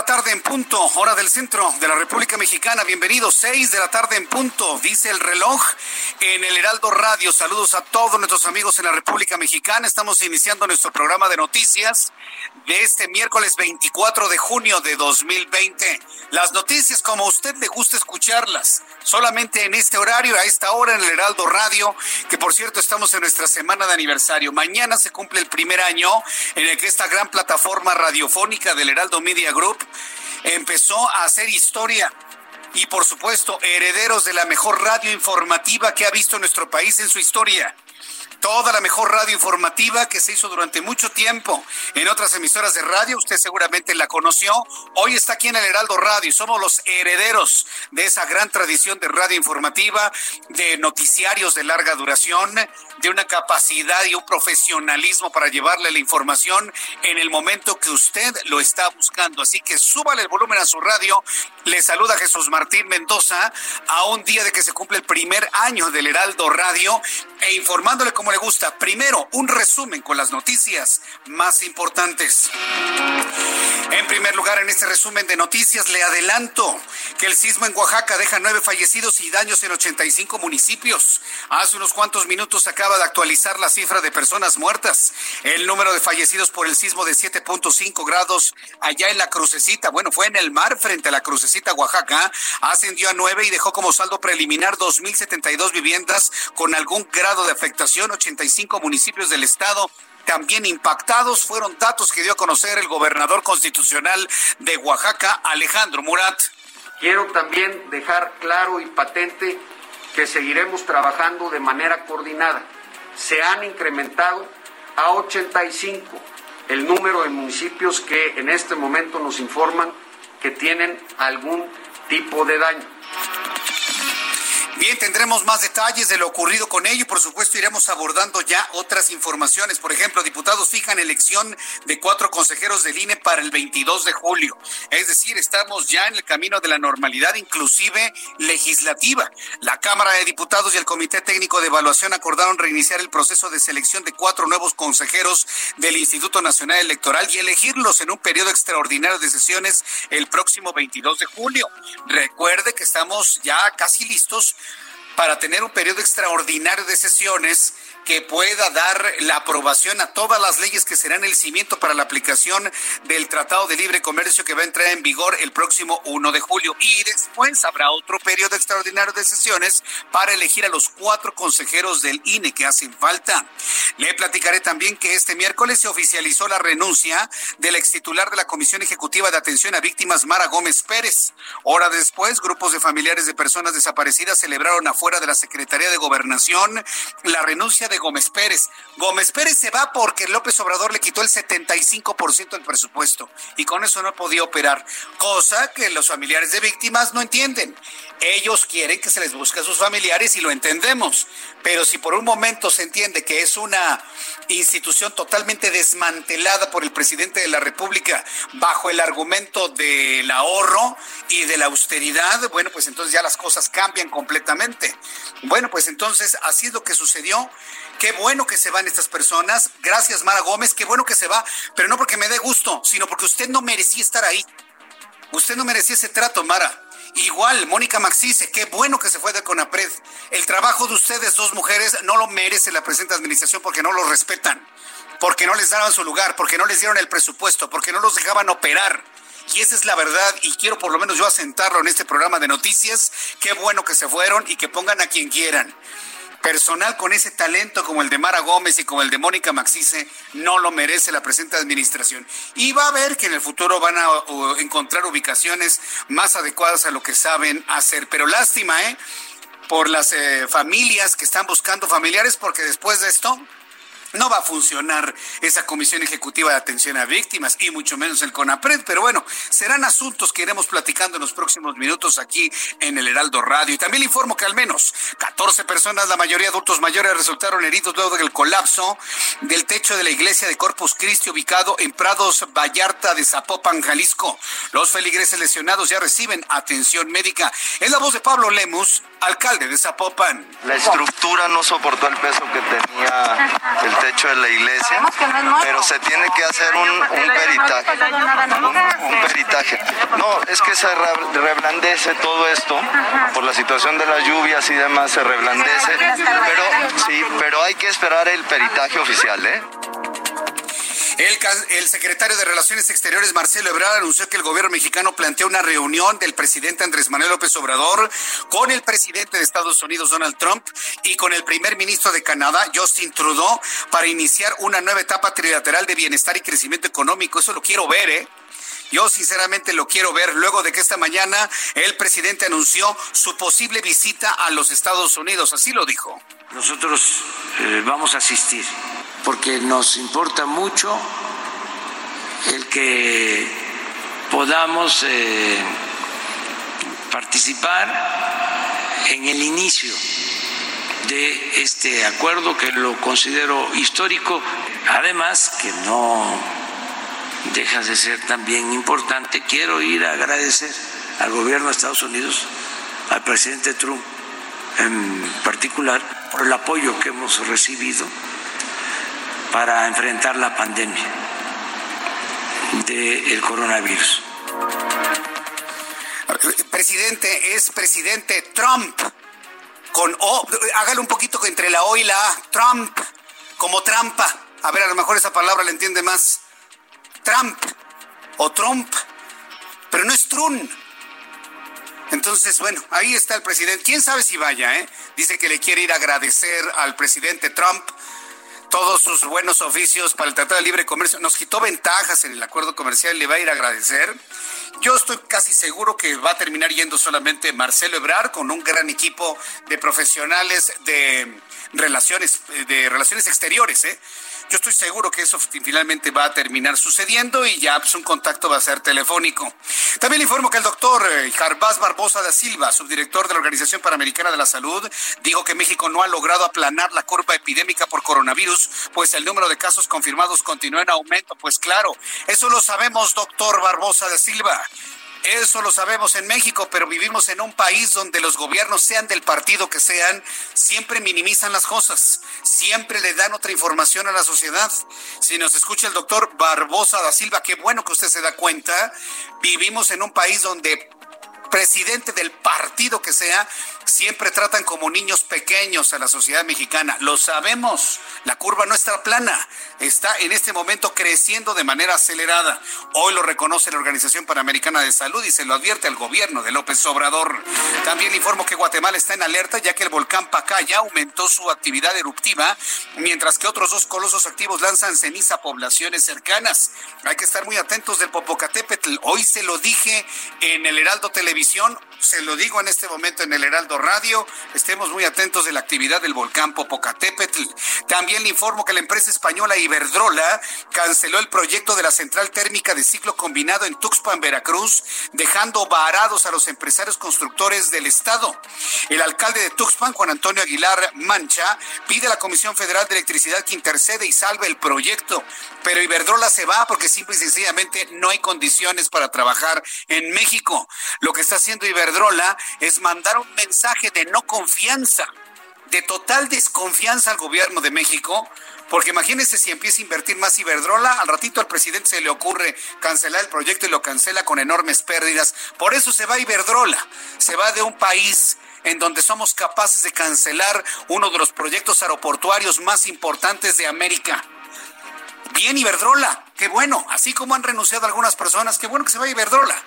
La tarde en punto, hora del centro de la República Mexicana. Bienvenidos, seis de la tarde en punto, dice el reloj en el Heraldo Radio. Saludos a todos nuestros amigos en la República Mexicana. Estamos iniciando nuestro programa de noticias de este miércoles 24 de junio de 2020. Las noticias como a usted le gusta escucharlas, solamente en este horario, a esta hora en el Heraldo Radio, que por cierto estamos en nuestra semana de aniversario. Mañana se cumple el primer año en el que esta gran plataforma radiofónica del Heraldo Media Group empezó a hacer historia y por supuesto herederos de la mejor radio informativa que ha visto nuestro país en su historia toda la mejor radio informativa que se hizo durante mucho tiempo en otras emisoras de radio. Usted seguramente la conoció. Hoy está aquí en el Heraldo Radio. Somos los herederos de esa gran tradición de radio informativa, de noticiarios de larga duración, de una capacidad y un profesionalismo para llevarle la información en el momento que usted lo está buscando. Así que súbale el volumen a su radio. Le saluda Jesús Martín Mendoza a un día de que se cumple el primer año del Heraldo Radio e informándole cómo le gusta. Primero, un resumen con las noticias más importantes. En primer lugar, en este resumen de noticias, le adelanto que el sismo en Oaxaca deja nueve fallecidos y daños en 85 municipios. Hace unos cuantos minutos acaba de actualizar la cifra de personas muertas. El número de fallecidos por el sismo de 7.5 grados allá en la crucecita, bueno, fue en el mar frente a la crucecita Oaxaca, ascendió a nueve y dejó como saldo preliminar 2.072 viviendas con algún grado de afectación, 85 municipios del estado también impactados fueron datos que dio a conocer el gobernador constitucional de Oaxaca, Alejandro Murat. Quiero también dejar claro y patente que seguiremos trabajando de manera coordinada. Se han incrementado a 85 el número de municipios que en este momento nos informan que tienen algún tipo de daño. Bien, tendremos más detalles de lo ocurrido con ello. Por supuesto, iremos abordando ya otras informaciones. Por ejemplo, diputados fijan elección de cuatro consejeros del INE para el 22 de julio. Es decir, estamos ya en el camino de la normalidad, inclusive legislativa. La Cámara de Diputados y el Comité Técnico de Evaluación acordaron reiniciar el proceso de selección de cuatro nuevos consejeros del Instituto Nacional Electoral y elegirlos en un periodo extraordinario de sesiones el próximo 22 de julio. Recuerde que estamos ya casi listos para tener un periodo extraordinario de sesiones que pueda dar la aprobación a todas las leyes que serán el cimiento para la aplicación del Tratado de Libre Comercio que va a entrar en vigor el próximo 1 de julio. Y después habrá otro periodo extraordinario de sesiones para elegir a los cuatro consejeros del INE que hacen falta. Le platicaré también que este miércoles se oficializó la renuncia del ex titular de la Comisión Ejecutiva de Atención a Víctimas, Mara Gómez Pérez. Hora después, grupos de familiares de personas desaparecidas celebraron afuera de la Secretaría de Gobernación la renuncia de Gómez Pérez. Gómez Pérez se va porque López Obrador le quitó el 75% del presupuesto y con eso no podía operar, cosa que los familiares de víctimas no entienden. Ellos quieren que se les busque a sus familiares y lo entendemos, pero si por un momento se entiende que es una institución totalmente desmantelada por el presidente de la República bajo el argumento del ahorro y de la austeridad, bueno, pues entonces ya las cosas cambian completamente. Bueno, pues entonces así es lo que sucedió. Qué bueno que se van estas personas. Gracias, Mara Gómez. Qué bueno que se va, pero no porque me dé gusto, sino porque usted no merecía estar ahí. Usted no merecía ese trato, Mara. Igual, Mónica Maxice, qué bueno que se fue de Conapred. El trabajo de ustedes, dos mujeres, no lo merece la presente administración porque no lo respetan, porque no les daban su lugar, porque no les dieron el presupuesto, porque no los dejaban operar. Y esa es la verdad, y quiero por lo menos yo asentarlo en este programa de noticias. Qué bueno que se fueron y que pongan a quien quieran personal con ese talento como el de Mara Gómez y como el de Mónica Maxice no lo merece la presente administración. Y va a ver que en el futuro van a encontrar ubicaciones más adecuadas a lo que saben hacer. Pero lástima, ¿eh? Por las eh, familias que están buscando familiares, porque después de esto no va a funcionar esa Comisión Ejecutiva de Atención a Víctimas y mucho menos el CONAPRED, pero bueno, serán asuntos que iremos platicando en los próximos minutos aquí en el Heraldo Radio. Y también le informo que al menos 14 personas, la mayoría adultos mayores, resultaron heridos luego del colapso del techo de la iglesia de Corpus Christi ubicado en Prados Vallarta de Zapopan, Jalisco. Los feligreses lesionados ya reciben atención médica. Es la voz de Pablo Lemus, alcalde de Zapopan. La estructura no soportó el peso que tenía el techo de la iglesia, pero se tiene que hacer un, peritaje. Un, peritaje. No, es que se reblandece todo esto por la situación de las lluvias y demás, se reblandece, pero sí, pero hay que esperar el peritaje oficial, ¿eh? El, secretario de Relaciones Exteriores, Marcelo Ebrard, anunció que el gobierno mexicano plantea una reunión del presidente Andrés Manuel López Obrador con el presidente de Estados Unidos, Donald Trump, y con el primer ministro de Canadá, Justin Trudeau, para iniciar una nueva etapa trilateral de bienestar y crecimiento económico. Eso lo quiero ver, ¿eh? Yo sinceramente lo quiero ver luego de que esta mañana el presidente anunció su posible visita a los Estados Unidos. Así lo dijo. Nosotros eh, vamos a asistir porque nos importa mucho el que podamos eh, participar en el inicio de este acuerdo que lo considero histórico, además que no deja de ser también importante, quiero ir a agradecer al gobierno de Estados Unidos, al presidente Trump en particular, por el apoyo que hemos recibido para enfrentar la pandemia del coronavirus. Presidente, es presidente Trump. Con O, hágale un poquito entre la O y la A. Trump, como trampa. A ver, a lo mejor esa palabra le entiende más. Trump o Trump, pero no es Trump. Entonces, bueno, ahí está el presidente. ¿Quién sabe si vaya, eh? Dice que le quiere ir a agradecer al presidente Trump todos sus buenos oficios para el Tratado de Libre Comercio. Nos quitó ventajas en el acuerdo comercial, le va a ir a agradecer. Yo estoy casi seguro que va a terminar yendo solamente Marcelo Ebrar con un gran equipo de profesionales de relaciones, de relaciones exteriores, ¿eh? Yo estoy seguro que eso finalmente va a terminar sucediendo y ya pues, un contacto va a ser telefónico. También le informo que el doctor eh, Jarbás Barbosa da Silva, subdirector de la Organización Panamericana de la Salud, dijo que México no ha logrado aplanar la curva epidémica por coronavirus, pues el número de casos confirmados continúa en aumento. Pues claro, eso lo sabemos, doctor Barbosa da Silva. Eso lo sabemos en México, pero vivimos en un país donde los gobiernos, sean del partido que sean, siempre minimizan las cosas, siempre le dan otra información a la sociedad. Si nos escucha el doctor Barbosa da Silva, qué bueno que usted se da cuenta, vivimos en un país donde presidente del partido que sea, siempre tratan como niños pequeños a la sociedad mexicana. Lo sabemos, la curva no está plana, está en este momento creciendo de manera acelerada. Hoy lo reconoce la Organización Panamericana de Salud y se lo advierte al gobierno de López Obrador. También informo que Guatemala está en alerta ya que el volcán Pacaya aumentó su actividad eruptiva, mientras que otros dos colosos activos lanzan ceniza a poblaciones cercanas. Hay que estar muy atentos del Popocatépetl. Hoy se lo dije en el Heraldo Televisión, se lo digo en este momento en el Heraldo Radio. Estemos muy atentos de la actividad del volcán Popocatépetl. También le informo que la empresa española Iberdrola canceló el proyecto de la central térmica de ciclo combinado en Tuxpan, Veracruz, dejando varados a los empresarios constructores del Estado. El alcalde de Tuxpan, Juan Antonio Aguilar Mancha, pide a la Comisión Federal de Electricidad que intercede y salve el proyecto. Pero Iberdrola se va porque simple y sencillamente no hay condiciones para trabajar en México. Lo que está haciendo Iberdrola es mandar un mensaje de no confianza de total desconfianza al gobierno de México, porque imagínense si empieza a invertir más Iberdrola, al ratito al presidente se le ocurre cancelar el proyecto y lo cancela con enormes pérdidas. Por eso se va Iberdrola, se va de un país en donde somos capaces de cancelar uno de los proyectos aeroportuarios más importantes de América. Bien Iberdrola, qué bueno, así como han renunciado algunas personas, qué bueno que se vaya Iberdrola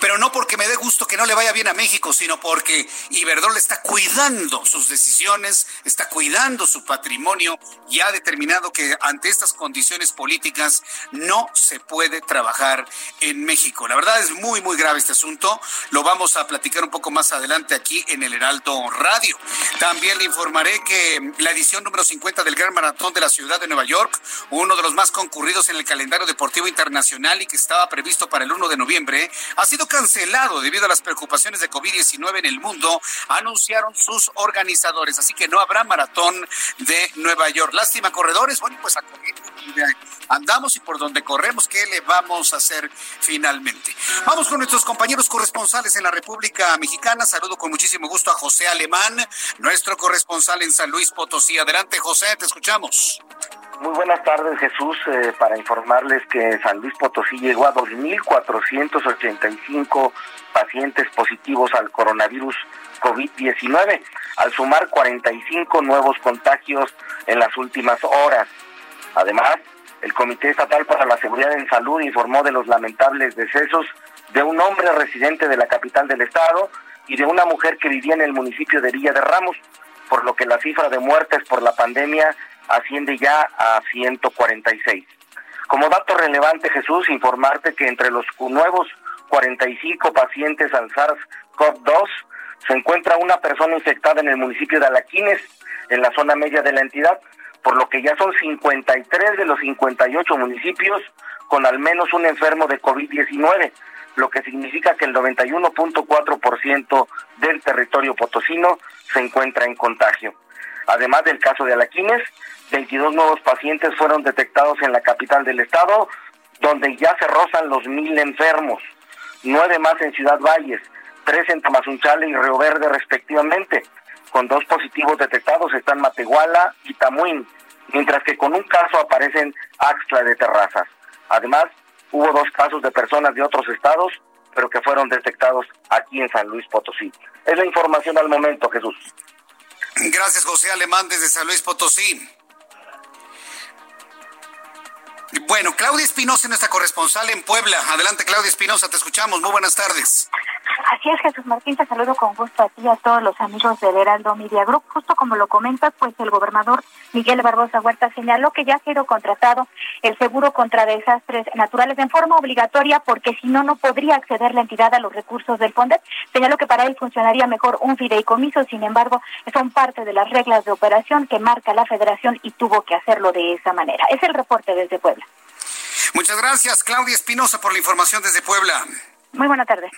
pero no porque me dé gusto que no le vaya bien a México, sino porque Iberdrola está cuidando sus decisiones, está cuidando su patrimonio y ha determinado que ante estas condiciones políticas no se puede trabajar en México. La verdad es muy, muy grave este asunto. Lo vamos a platicar un poco más adelante aquí en el Heraldo Radio. También le informaré que la edición número 50 del Gran Maratón de la Ciudad de Nueva York, uno de los más concurridos en el calendario deportivo internacional y que estaba previsto para el 1 de noviembre, ha cancelado debido a las preocupaciones de COVID-19 en el mundo, anunciaron sus organizadores. Así que no habrá maratón de Nueva York. Lástima, corredores. Bueno, pues a andamos y por donde corremos, ¿qué le vamos a hacer finalmente? Vamos con nuestros compañeros corresponsales en la República Mexicana. Saludo con muchísimo gusto a José Alemán, nuestro corresponsal en San Luis Potosí. Adelante, José, te escuchamos. Muy buenas tardes, Jesús. Eh, para informarles que San Luis Potosí llegó a 2.485 pacientes positivos al coronavirus COVID-19, al sumar 45 nuevos contagios en las últimas horas. Además, el Comité Estatal para la Seguridad en Salud informó de los lamentables decesos de un hombre residente de la capital del estado y de una mujer que vivía en el municipio de Villa de Ramos, por lo que la cifra de muertes por la pandemia asciende ya a 146. Como dato relevante, Jesús, informarte que entre los nuevos 45 pacientes al SARS-CoV-2 se encuentra una persona infectada en el municipio de Alaquines, en la zona media de la entidad, por lo que ya son 53 de los 58 municipios con al menos un enfermo de COVID-19, lo que significa que el 91.4% del territorio potosino se encuentra en contagio. Además del caso de Alaquines, 22 nuevos pacientes fueron detectados en la capital del estado, donde ya se rozan los mil enfermos, nueve más en Ciudad Valles, tres en Tamazunchale y Río Verde respectivamente. Con dos positivos detectados están Matehuala y Tamuín, mientras que con un caso aparecen Axtla de Terrazas. Además, hubo dos casos de personas de otros estados, pero que fueron detectados aquí en San Luis Potosí. Es la información al momento, Jesús. Gracias, José Alemán, desde San Luis Potosí. Bueno, Claudia Espinosa, nuestra corresponsal en Puebla. Adelante, Claudia Espinosa, te escuchamos. Muy buenas tardes. Así es, Jesús Martín, te saludo con gusto a ti y a todos los amigos de Heraldo Media Group. Justo como lo comentas, pues el gobernador Miguel Barbosa Huerta señaló que ya ha sido contratado el seguro contra desastres naturales en forma obligatoria porque si no, no podría acceder la entidad a los recursos del FONDET. Señaló que para él funcionaría mejor un fideicomiso, sin embargo, son parte de las reglas de operación que marca la federación y tuvo que hacerlo de esa manera. Es el reporte desde Puebla. Muchas gracias, Claudia Espinosa, por la información desde Puebla. Muy buena tarde.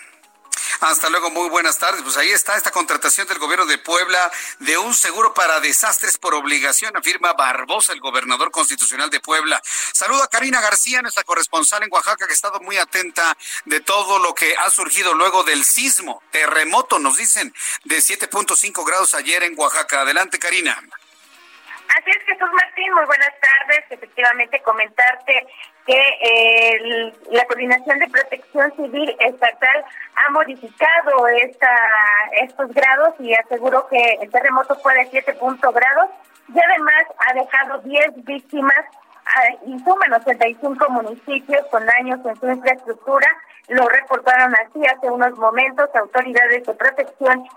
Hasta luego, muy buenas tardes. Pues ahí está esta contratación del gobierno de Puebla de un seguro para desastres por obligación, afirma Barbosa, el gobernador constitucional de Puebla. Saludo a Karina García, nuestra corresponsal en Oaxaca, que ha estado muy atenta de todo lo que ha surgido luego del sismo, terremoto, nos dicen, de 7.5 grados ayer en Oaxaca. Adelante, Karina. Así es, Jesús Martín, muy buenas tardes. Efectivamente, comentarte que la Coordinación de Protección Civil Estatal ha modificado esta, estos grados y aseguró que el terremoto fue de 7 grados y además ha dejado 10 víctimas ah, y suman 85 municipios con daños en su infraestructura. Lo reportaron así hace unos momentos. Autoridades de protección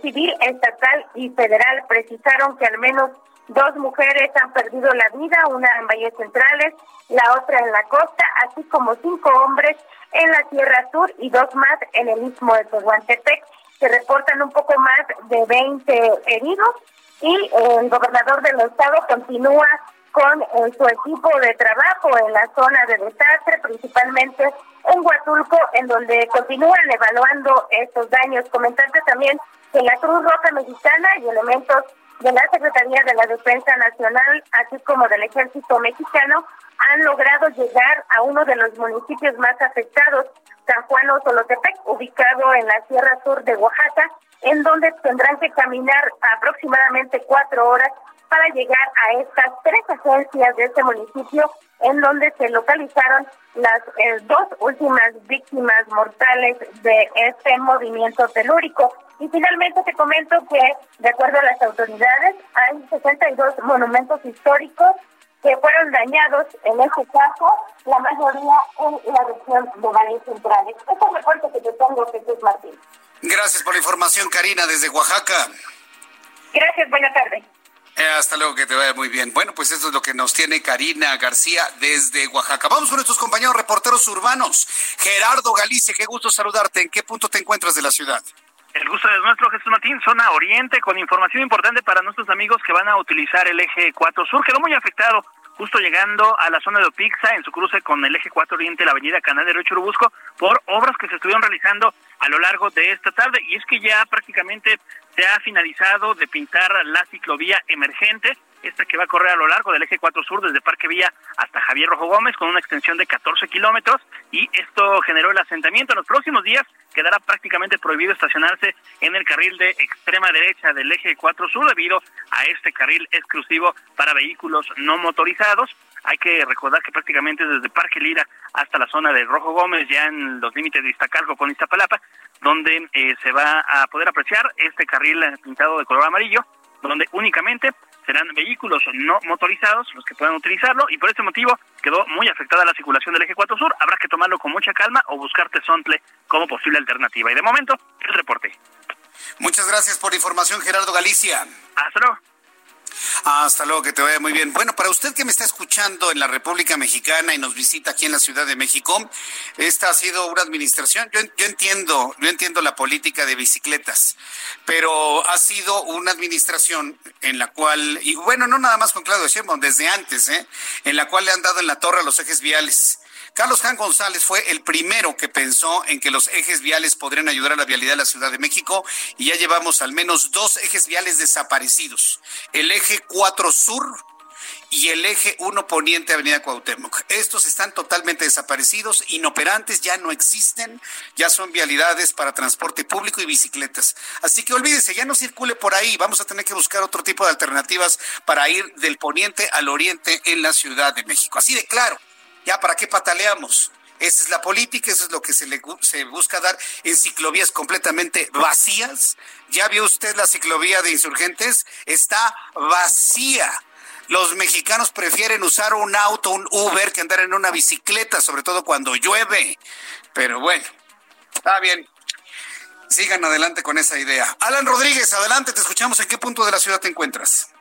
civil, estatal y federal precisaron que al menos Dos mujeres han perdido la vida, una en Valles Centrales, la otra en la costa, así como cinco hombres en la Tierra Sur y dos más en el Istmo de Tehuantepec. Se reportan un poco más de 20 heridos y el gobernador del estado continúa con eh, su equipo de trabajo en la zona de desastre, principalmente en Huatulco, en donde continúan evaluando estos daños. Comentarte también que la Cruz Roja Mexicana y elementos de la Secretaría de la Defensa Nacional, así como del Ejército Mexicano, han logrado llegar a uno de los municipios más afectados, San Juan Solotepec, ubicado en la Sierra Sur de Oaxaca, en donde tendrán que caminar aproximadamente cuatro horas para llegar a estas tres agencias de este municipio en donde se localizaron las eh, dos últimas víctimas mortales de este movimiento telúrico. Y finalmente te comento que, de acuerdo a las autoridades, hay 62 monumentos históricos que fueron dañados en este caso, la mayoría en la región de Valle Centrales. Este es el reporte que te tengo, Jesús Martín. Gracias por la información, Karina, desde Oaxaca. Gracias, buena tarde. Eh, hasta luego, que te vaya muy bien. Bueno, pues esto es lo que nos tiene Karina García desde Oaxaca. Vamos con nuestros compañeros reporteros urbanos. Gerardo Galicia, qué gusto saludarte. ¿En qué punto te encuentras de la ciudad? El gusto es nuestro, Jesús Martín, zona oriente, con información importante para nuestros amigos que van a utilizar el eje 4 sur. Quedó muy afectado justo llegando a la zona de Opixa, en su cruce con el eje 4 Oriente, la avenida Canal de Río Churubusco, por obras que se estuvieron realizando a lo largo de esta tarde. Y es que ya prácticamente se ha finalizado de pintar la ciclovía emergente esta que va a correr a lo largo del eje 4 sur desde Parque Villa hasta Javier Rojo Gómez con una extensión de 14 kilómetros y esto generó el asentamiento. En los próximos días quedará prácticamente prohibido estacionarse en el carril de extrema derecha del eje 4 sur debido a este carril exclusivo para vehículos no motorizados. Hay que recordar que prácticamente desde Parque Lira hasta la zona de Rojo Gómez, ya en los límites de Iztacalco con Iztapalapa, donde eh, se va a poder apreciar este carril pintado de color amarillo, donde únicamente serán vehículos no motorizados los que puedan utilizarlo y por este motivo quedó muy afectada la circulación del eje 4 sur. Habrá que tomarlo con mucha calma o buscar Tesontle como posible alternativa. Y de momento, el reporte. Muchas gracias por la información, Gerardo Galicia. Hasta luego. Hasta luego, que te vaya muy bien. Bueno, para usted que me está escuchando en la República Mexicana y nos visita aquí en la Ciudad de México, esta ha sido una administración, yo, yo entiendo, yo entiendo la política de bicicletas, pero ha sido una administración en la cual, y bueno, no nada más con Claudio Sheinbaum, desde antes, ¿eh? en la cual le han dado en la torre a los ejes viales Carlos Jan González fue el primero que pensó en que los ejes viales podrían ayudar a la vialidad de la Ciudad de México y ya llevamos al menos dos ejes viales desaparecidos. El eje 4 Sur y el eje 1 Poniente Avenida Cuauhtémoc. Estos están totalmente desaparecidos, inoperantes, ya no existen, ya son vialidades para transporte público y bicicletas. Así que olvídese, ya no circule por ahí, vamos a tener que buscar otro tipo de alternativas para ir del poniente al oriente en la Ciudad de México. Así de claro. Ya, ¿para qué pataleamos? Esa es la política, eso es lo que se, le, se busca dar en ciclovías completamente vacías. ¿Ya vio usted la ciclovía de insurgentes? Está vacía. Los mexicanos prefieren usar un auto, un Uber, que andar en una bicicleta, sobre todo cuando llueve. Pero bueno, está bien. Sigan adelante con esa idea. Alan Rodríguez, adelante, te escuchamos. ¿En qué punto de la ciudad te encuentras?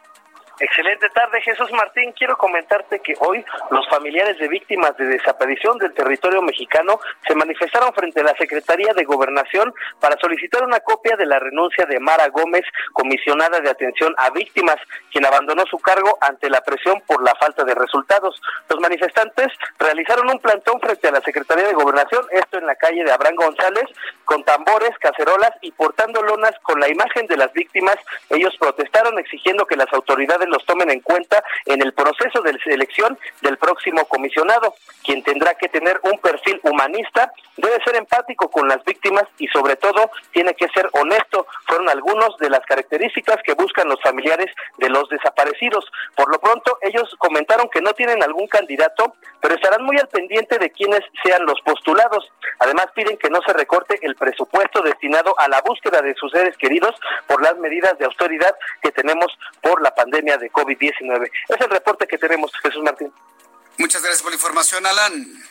Excelente tarde, Jesús Martín. Quiero comentarte que hoy los familiares de víctimas de desaparición del territorio mexicano se manifestaron frente a la Secretaría de Gobernación para solicitar una copia de la renuncia de Mara Gómez, comisionada de atención a víctimas, quien abandonó su cargo ante la presión por la falta de resultados. Los manifestantes realizaron un plantón frente a la Secretaría de Gobernación, esto en la calle de Abraham González, con tambores, cacerolas y portando lonas con la imagen de las víctimas. Ellos protestaron exigiendo que las autoridades los tomen en cuenta en el proceso de selección del próximo comisionado, quien tendrá que tener un perfil humanista, debe ser empático con las víctimas y sobre todo tiene que ser honesto. Fueron algunos de las características que buscan los familiares de los desaparecidos. Por lo pronto, ellos comentaron que no tienen algún candidato, pero estarán muy al pendiente de quienes sean los postulados. Además, piden que no se recorte el presupuesto destinado a la búsqueda de sus seres queridos por las medidas de autoridad que tenemos por la pandemia de COVID-19. Es el reporte que tenemos, Jesús Martín. Muchas gracias por la información, Alan.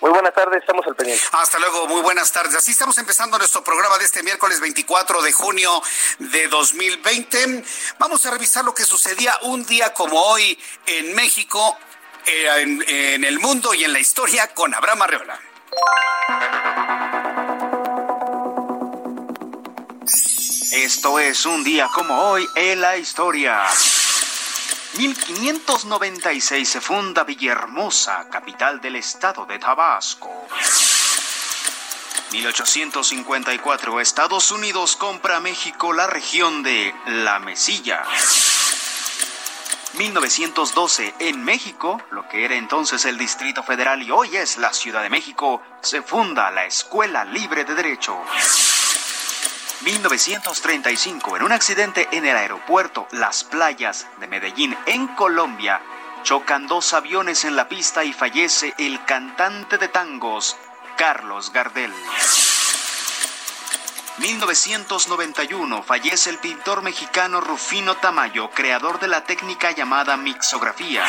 Muy buenas tardes, estamos al pendiente. Hasta luego, muy buenas tardes. Así estamos empezando nuestro programa de este miércoles 24 de junio de 2020. Vamos a revisar lo que sucedía un día como hoy en México, eh, en, en el mundo y en la historia con Abraham Arreola. Esto es un día como hoy en la historia. 1596 se funda Villahermosa, capital del estado de Tabasco. 1854 Estados Unidos compra a México la región de La Mesilla. 1912 en México, lo que era entonces el Distrito Federal y hoy es la Ciudad de México, se funda la Escuela Libre de Derecho. 1935, en un accidente en el aeropuerto Las Playas de Medellín, en Colombia, chocan dos aviones en la pista y fallece el cantante de tangos, Carlos Gardel. 1991 fallece el pintor mexicano Rufino Tamayo, creador de la técnica llamada mixografía.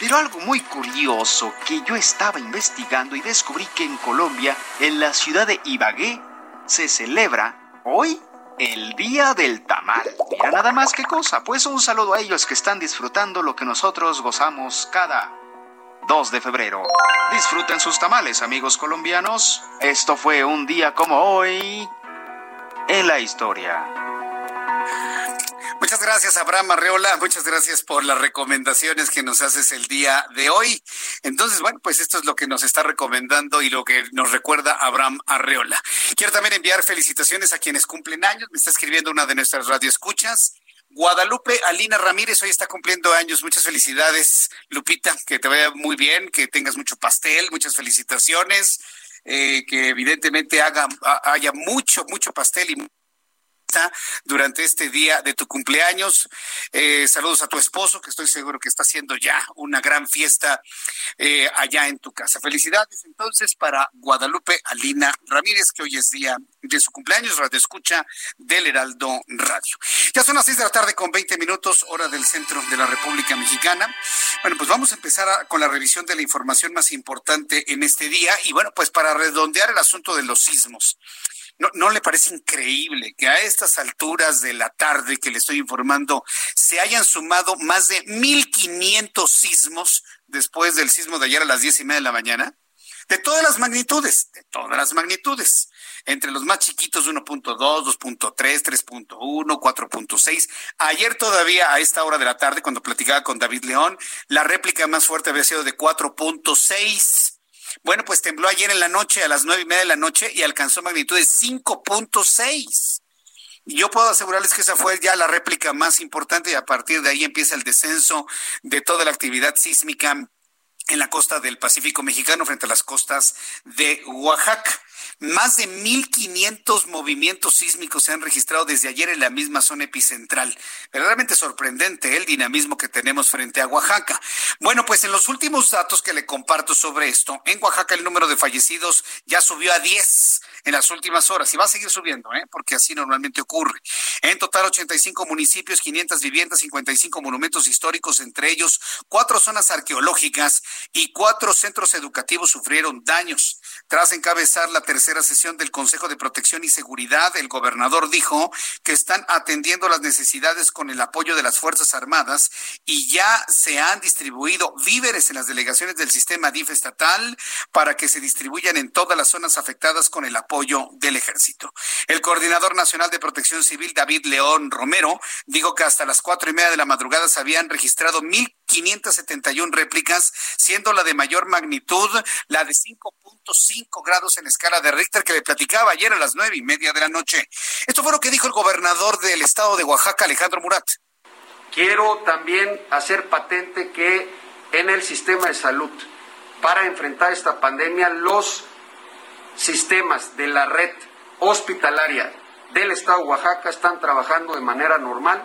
Pero algo muy curioso que yo estaba investigando y descubrí que en Colombia, en la ciudad de Ibagué, se celebra hoy el Día del Tamal. Mira nada más que cosa. Pues un saludo a ellos que están disfrutando lo que nosotros gozamos cada 2 de febrero. Disfruten sus tamales, amigos colombianos. Esto fue un día como hoy en la historia. Muchas gracias, Abraham Arreola. Muchas gracias por las recomendaciones que nos haces el día de hoy. Entonces, bueno, pues esto es lo que nos está recomendando y lo que nos recuerda Abraham Arreola. Quiero también enviar felicitaciones a quienes cumplen años. Me está escribiendo una de nuestras radioescuchas. Guadalupe Alina Ramírez hoy está cumpliendo años. Muchas felicidades, Lupita. Que te vaya muy bien, que tengas mucho pastel. Muchas felicitaciones. Eh, que evidentemente haga, haya mucho, mucho pastel y durante este día de tu cumpleaños. Eh, saludos a tu esposo, que estoy seguro que está haciendo ya una gran fiesta eh, allá en tu casa. Felicidades entonces para Guadalupe Alina Ramírez, que hoy es día de su cumpleaños, radio escucha del Heraldo Radio. Ya son las seis de la tarde con 20 minutos, hora del centro de la República Mexicana. Bueno, pues vamos a empezar con la revisión de la información más importante en este día y bueno, pues para redondear el asunto de los sismos. ¿No, le parece increíble que a estas alturas de la tarde que le estoy informando se hayan sumado más de 1.500 sismos después del sismo de ayer a las diez y media de la mañana? De todas las magnitudes, de todas las magnitudes. Entre los más chiquitos 1.2, 2.3, 3.1, 4.6. Ayer todavía a esta hora de la tarde, cuando platicaba con David León, la réplica más fuerte había sido de 4.6. Bueno, pues tembló ayer en la noche a las nueve y media de la noche y alcanzó magnitud de 5.6. Y yo puedo asegurarles que esa fue ya la réplica más importante y a partir de ahí empieza el descenso de toda la actividad sísmica en la costa del Pacífico mexicano frente a las costas de Oaxaca. Más de 1.500 movimientos sísmicos se han registrado desde ayer en la misma zona epicentral. Verdaderamente sorprendente el dinamismo que tenemos frente a Oaxaca. Bueno, pues en los últimos datos que le comparto sobre esto, en Oaxaca el número de fallecidos ya subió a 10 en las últimas horas y va a seguir subiendo, ¿eh? porque así normalmente ocurre. En total, 85 municipios, 500 viviendas, 55 monumentos históricos, entre ellos cuatro zonas arqueológicas y cuatro centros educativos sufrieron daños. Tras encabezar la tercera sesión del Consejo de Protección y Seguridad, el gobernador dijo que están atendiendo las necesidades con el apoyo de las Fuerzas Armadas y ya se han distribuido víveres en las delegaciones del sistema DIF estatal para que se distribuyan en todas las zonas afectadas con el apoyo del ejército. El coordinador nacional de protección civil, David León Romero, dijo que hasta las cuatro y media de la madrugada se habían registrado mil 571 réplicas, siendo la de mayor magnitud la de 5.5 grados en escala de Richter que le platicaba ayer a las nueve y media de la noche. Esto fue lo que dijo el gobernador del estado de Oaxaca, Alejandro Murat. Quiero también hacer patente que en el sistema de salud, para enfrentar esta pandemia, los sistemas de la red hospitalaria del estado de Oaxaca están trabajando de manera normal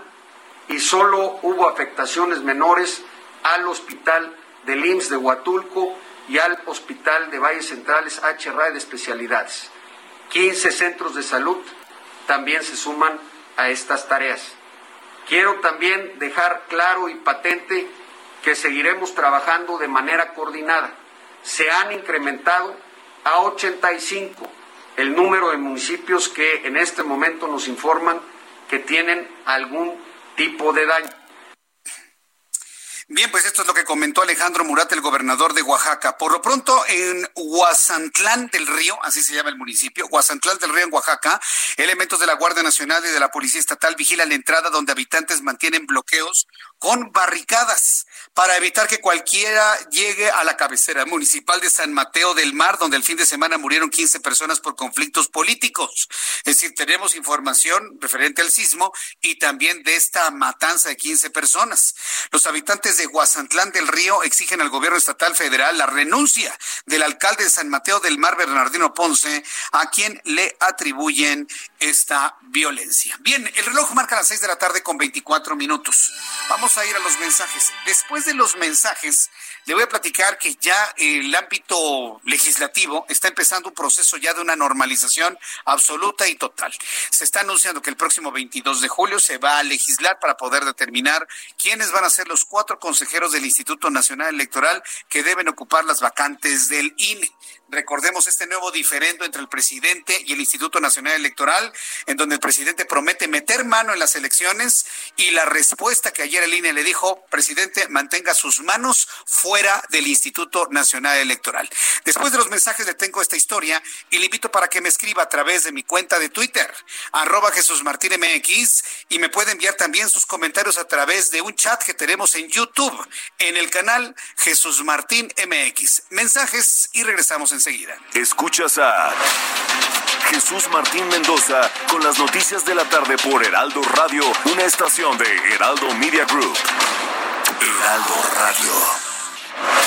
y solo hubo afectaciones menores al hospital del IMSS de Huatulco y al hospital de Valles Centrales HRA de especialidades. 15 centros de salud también se suman a estas tareas. Quiero también dejar claro y patente que seguiremos trabajando de manera coordinada. Se han incrementado a 85 el número de municipios que en este momento nos informan que tienen algún tipo de daño. Bien, pues esto es lo que comentó Alejandro Murat, el gobernador de Oaxaca. Por lo pronto, en Huazantlán del Río, así se llama el municipio, Huazantlán del Río en Oaxaca, elementos de la Guardia Nacional y de la Policía Estatal vigilan la entrada donde habitantes mantienen bloqueos con barricadas para evitar que cualquiera llegue a la cabecera municipal de San Mateo del Mar, donde el fin de semana murieron 15 personas por conflictos políticos. Es decir, tenemos información referente al sismo y también de esta matanza de 15 personas. Los habitantes de Guasantlán del Río exigen al gobierno estatal federal la renuncia del alcalde de San Mateo del Mar, Bernardino Ponce, a quien le atribuyen esta violencia. Bien, el reloj marca las 6 de la tarde con 24 minutos. Vamos a ir a los mensajes. Después de los mensajes, le voy a platicar que ya el ámbito legislativo está empezando un proceso ya de una normalización absoluta y total. Se está anunciando que el próximo 22 de julio se va a legislar para poder determinar quiénes van a ser los cuatro consejeros del Instituto Nacional Electoral que deben ocupar las vacantes del INE. Recordemos este nuevo diferendo entre el presidente y el Instituto Nacional Electoral, en donde el presidente promete meter mano en las elecciones y la respuesta que ayer el INE le dijo, presidente, mantenga sus manos fuera del Instituto Nacional Electoral. Después mensajes le tengo esta historia y le invito para que me escriba a través de mi cuenta de Twitter, arroba Jesús Martín MX, y me puede enviar también sus comentarios a través de un chat que tenemos en YouTube, en el canal Jesús Martín MX. Mensajes y regresamos enseguida. Escuchas a Jesús Martín Mendoza con las noticias de la tarde por Heraldo Radio, una estación de Heraldo Media Group. Heraldo Radio.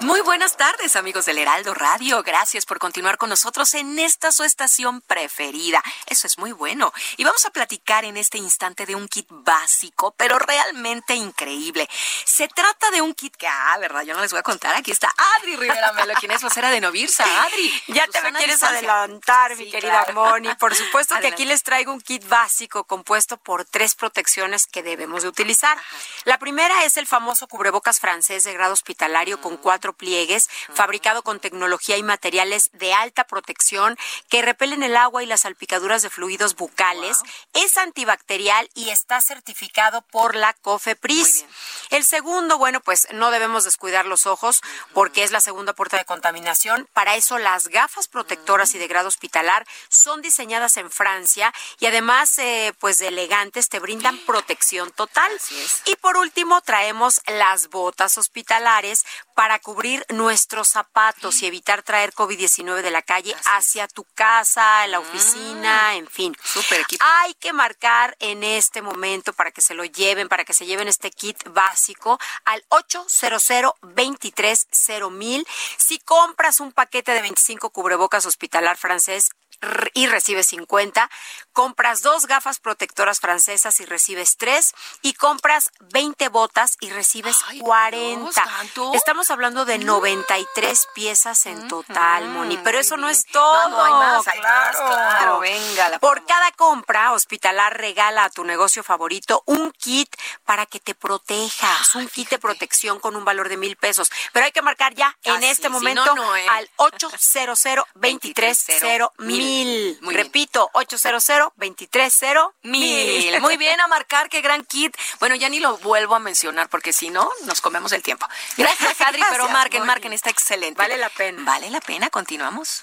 Muy buenas tardes, amigos del Heraldo Radio. Gracias por continuar con nosotros en esta su estación preferida. Eso es muy bueno. Y vamos a platicar en este instante de un kit básico, pero realmente increíble. Se trata de un kit que, ah, verdad, yo no les voy a contar. Aquí está Adri Rivera Melo, quien es vocera de Novirsa. Adri. Ya te me quieres adelantar, mi querida Moni. Por supuesto que aquí les traigo un kit básico compuesto por tres protecciones que debemos de utilizar. La primera es el famoso cubrebocas francés de grado hospitalario con cuatro pliegues, fabricado con tecnología y materiales de alta protección que repelen el agua y las salpicaduras de fluidos bucales. Es antibacterial y está certificado por la COFEPRIS. El segundo, bueno, pues no debemos descuidar los ojos porque es la segunda puerta de contaminación. Para eso las gafas protectoras y de grado hospitalar son diseñadas en Francia y además, eh, pues de elegantes, te brindan protección total. Y por último, traemos las botas hospitalares para cubrir nuestros zapatos y evitar traer COVID-19 de la calle hacia tu casa, la oficina, Mm. en fin. Súper equipo. Hay que marcar en este momento para que se lo lleven, para que se lleven este kit básico al 800 mil. Si compras un paquete de 25 cubrebocas hospitalar francés, y recibes 50, compras dos gafas protectoras francesas y recibes tres, y compras 20 botas y recibes 40. ¿tanto? Estamos hablando de 93 piezas en total, Moni, pero eso no es todo. No, no hay más, hay más, claro, venga, la Por cada compra, Hospitalar regala a tu negocio favorito un kit para que te protejas, un kit de protección con un valor de mil pesos. Pero hay que marcar ya en Así, este si momento no, no, ¿eh? al 800 230 mil. Repito, 800 230 Mil. Muy bien a marcar, qué gran kit. Bueno, ya ni lo vuelvo a mencionar porque si no, nos comemos el tiempo. Gracias, Adri, pero marquen, marquen, está excelente. Vale la pena. Vale la pena, continuamos.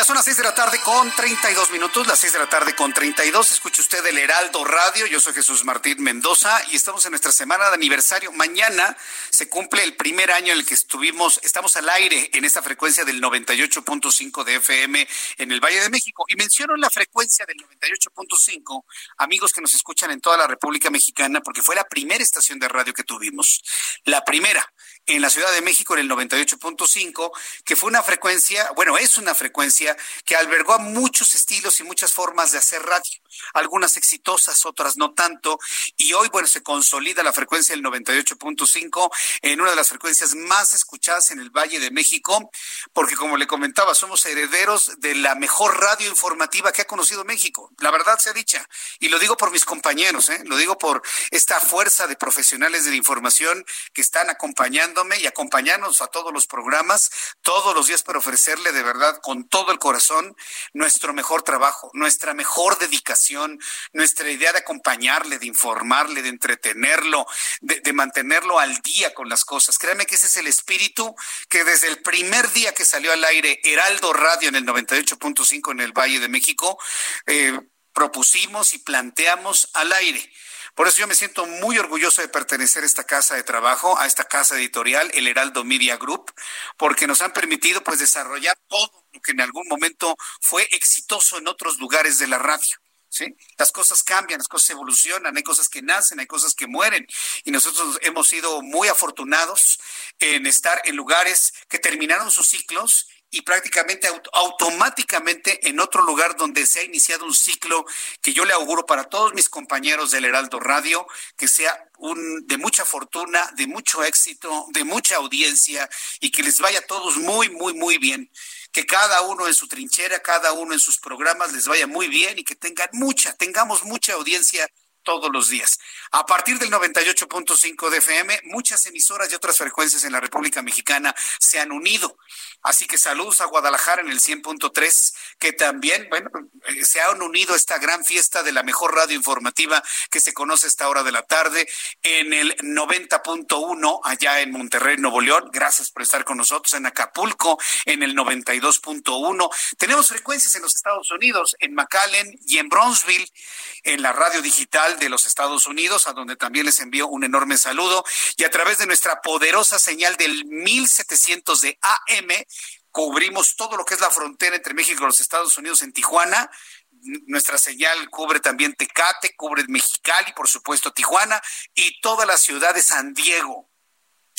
Ya son las 6 de la tarde con 32 minutos, las 6 de la tarde con 32. Escuche usted el Heraldo Radio. Yo soy Jesús Martín Mendoza y estamos en nuestra semana de aniversario. Mañana se cumple el primer año en el que estuvimos, estamos al aire en esta frecuencia del 98.5 de FM en el Valle de México. Y menciono la frecuencia del 98.5, amigos que nos escuchan en toda la República Mexicana, porque fue la primera estación de radio que tuvimos. La primera en la Ciudad de México en el 98.5, que fue una frecuencia, bueno, es una frecuencia que albergó a muchos estilos y muchas formas de hacer radio, algunas exitosas, otras no tanto, y hoy, bueno, se consolida la frecuencia del 98.5 en una de las frecuencias más escuchadas en el Valle de México, porque como le comentaba, somos herederos de la mejor radio informativa que ha conocido México, la verdad sea dicha, y lo digo por mis compañeros, ¿eh? lo digo por esta fuerza de profesionales de la información que están acompañándonos y acompañándonos a todos los programas, todos los días para ofrecerle de verdad con todo el corazón nuestro mejor trabajo, nuestra mejor dedicación, nuestra idea de acompañarle, de informarle, de entretenerlo, de, de mantenerlo al día con las cosas. Créanme que ese es el espíritu que desde el primer día que salió al aire Heraldo Radio en el 98.5 en el Valle de México, eh, propusimos y planteamos al aire. Por eso yo me siento muy orgulloso de pertenecer a esta casa de trabajo, a esta casa editorial, el Heraldo Media Group, porque nos han permitido pues desarrollar todo lo que en algún momento fue exitoso en otros lugares de la radio. ¿Sí? Las cosas cambian, las cosas evolucionan, hay cosas que nacen, hay cosas que mueren. Y nosotros hemos sido muy afortunados en estar en lugares que terminaron sus ciclos y prácticamente automáticamente en otro lugar donde se ha iniciado un ciclo que yo le auguro para todos mis compañeros del Heraldo Radio, que sea de mucha fortuna, de mucho éxito, de mucha audiencia y que les vaya a todos muy, muy, muy bien. Que cada uno en su trinchera, cada uno en sus programas les vaya muy bien y que tengan mucha, tengamos mucha audiencia todos los días. A partir del 98.5 de FM, muchas emisoras y otras frecuencias en la República Mexicana se han unido. Así que saludos a Guadalajara en el 100.3, que también, bueno, eh, se han unido a esta gran fiesta de la mejor radio informativa que se conoce a esta hora de la tarde, en el 90.1 allá en Monterrey, Nuevo León. Gracias por estar con nosotros en Acapulco, en el 92.1. Tenemos frecuencias en los Estados Unidos, en McAllen y en Bronzeville, en la radio digital de los Estados Unidos, a donde también les envío un enorme saludo, y a través de nuestra poderosa señal del 1700 de AM, cubrimos todo lo que es la frontera entre México y los Estados Unidos en Tijuana. Nuestra señal cubre también Tecate, cubre Mexicali, por supuesto Tijuana y toda la ciudad de San Diego.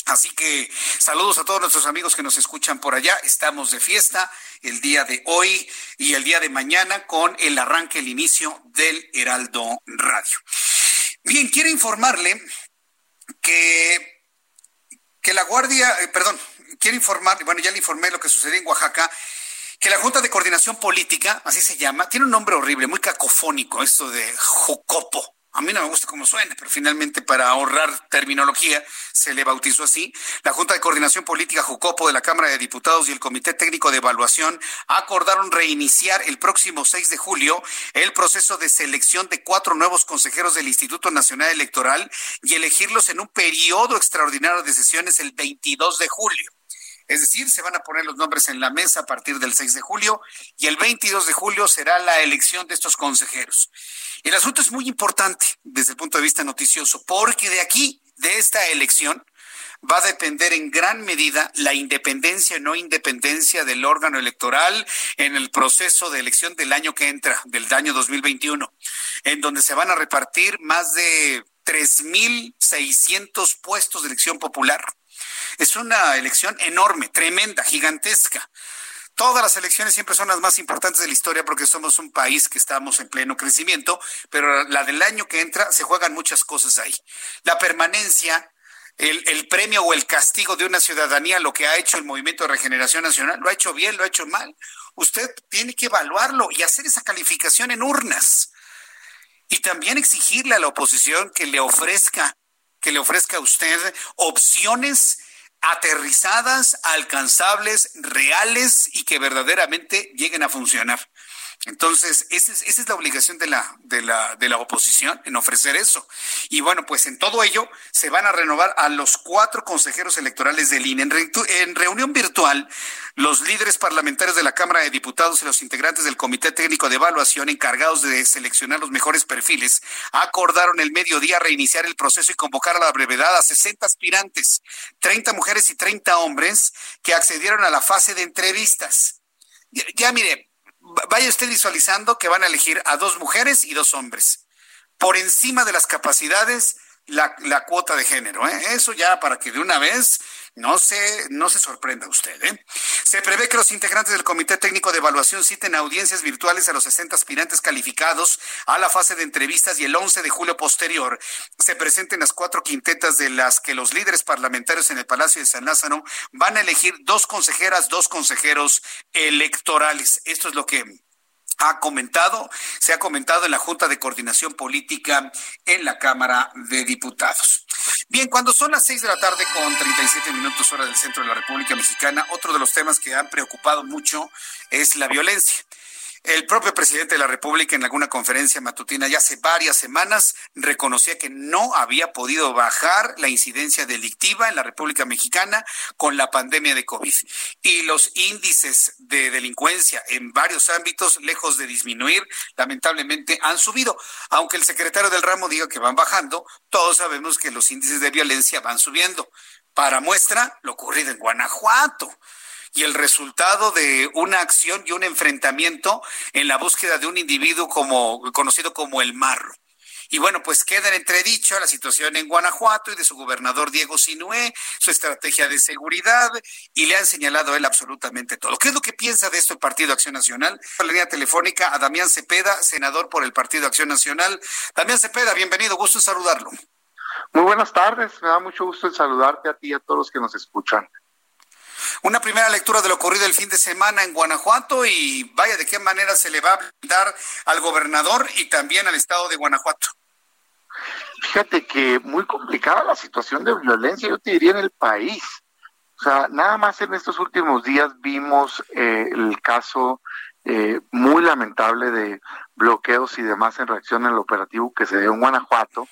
Así que saludos a todos nuestros amigos que nos escuchan por allá. Estamos de fiesta el día de hoy y el día de mañana con el arranque, el inicio del Heraldo Radio. Bien, quiero informarle que, que la Guardia, eh, perdón, quiero informar, bueno, ya le informé lo que sucedió en Oaxaca, que la Junta de Coordinación Política, así se llama, tiene un nombre horrible, muy cacofónico, esto de Jocopo. A mí no me gusta cómo suena, pero finalmente para ahorrar terminología se le bautizó así. La Junta de Coordinación Política Jucopo de la Cámara de Diputados y el Comité Técnico de Evaluación acordaron reiniciar el próximo 6 de julio el proceso de selección de cuatro nuevos consejeros del Instituto Nacional Electoral y elegirlos en un periodo extraordinario de sesiones el 22 de julio. Es decir, se van a poner los nombres en la mesa a partir del 6 de julio y el 22 de julio será la elección de estos consejeros. El asunto es muy importante desde el punto de vista noticioso porque de aquí, de esta elección, va a depender en gran medida la independencia o no independencia del órgano electoral en el proceso de elección del año que entra, del año 2021, en donde se van a repartir más de 3.600 puestos de elección popular es una elección enorme, tremenda, gigantesca. Todas las elecciones siempre son las más importantes de la historia porque somos un país que estamos en pleno crecimiento, pero la del año que entra se juegan muchas cosas ahí. La permanencia, el, premio o el castigo de una ciudadanía, lo que ha hecho el Movimiento de Regeneración Nacional, lo ha hecho bien, lo ha hecho mal. Usted tiene que evaluarlo y hacer esa calificación en urnas. Y también exigirle a la oposición que le ofrezca, que le ofrezca a usted opciones aterrizadas, alcanzables, reales y que verdaderamente lleguen a funcionar. Entonces, esa es, la obligación de la, de, la, de la oposición, en ofrecer eso. Y bueno, pues en todo ello se van a renovar a los cuatro consejeros electorales del INE. En reunión virtual, los líderes parlamentarios de la Cámara de Diputados y los integrantes del Comité Técnico de Evaluación encargados de seleccionar los mejores perfiles acordaron el mediodía reiniciar el proceso y convocar a la brevedad a 60 aspirantes, 30 mujeres y 30 hombres que accedieron a la fase de entrevistas. Ya, mire, vaya usted visualizando que van a elegir a dos mujeres y dos hombres. Por encima de las capacidades, la, la cuota de género. ¿eh? Eso ya para que de una vez no se, no se sorprenda usted. ¿eh? Se prevé que los integrantes del Comité Técnico de Evaluación citen audiencias virtuales a los 60 aspirantes calificados a la fase de entrevistas y el 11 de julio posterior se presenten las cuatro quintetas de las que los líderes parlamentarios en el Palacio de San Lázaro van a elegir dos consejeras, dos consejeros electorales. Esto es lo que ha comentado, se ha comentado en la Junta de Coordinación Política en la Cámara de Diputados. Bien, cuando son las seis de la tarde con 37 minutos hora del centro de la República Mexicana, otro de los temas que han preocupado mucho es la violencia. El propio presidente de la República en alguna conferencia matutina ya hace varias semanas reconocía que no había podido bajar la incidencia delictiva en la República Mexicana con la pandemia de COVID. Y los índices de delincuencia en varios ámbitos, lejos de disminuir, lamentablemente han subido. Aunque el secretario del ramo diga que van bajando, todos sabemos que los índices de violencia van subiendo. Para muestra, lo ocurrido en Guanajuato y el resultado de una acción y un enfrentamiento en la búsqueda de un individuo como conocido como el Marro. Y bueno, pues queda en entredicho la situación en Guanajuato y de su gobernador Diego Sinué, su estrategia de seguridad, y le han señalado a él absolutamente todo. ¿Qué es lo que piensa de esto el Partido Acción Nacional? La línea telefónica a Damián Cepeda, senador por el Partido Acción Nacional. Damián Cepeda, bienvenido, gusto en saludarlo. Muy buenas tardes, me da mucho gusto en saludarte a ti y a todos los que nos escuchan. Una primera lectura de lo ocurrido el fin de semana en Guanajuato y vaya de qué manera se le va a dar al gobernador y también al estado de Guanajuato. Fíjate que muy complicada la situación de violencia, yo te diría, en el país. O sea, nada más en estos últimos días vimos eh, el caso eh, muy lamentable de bloqueos y demás en reacción al operativo que se dio en Guanajuato,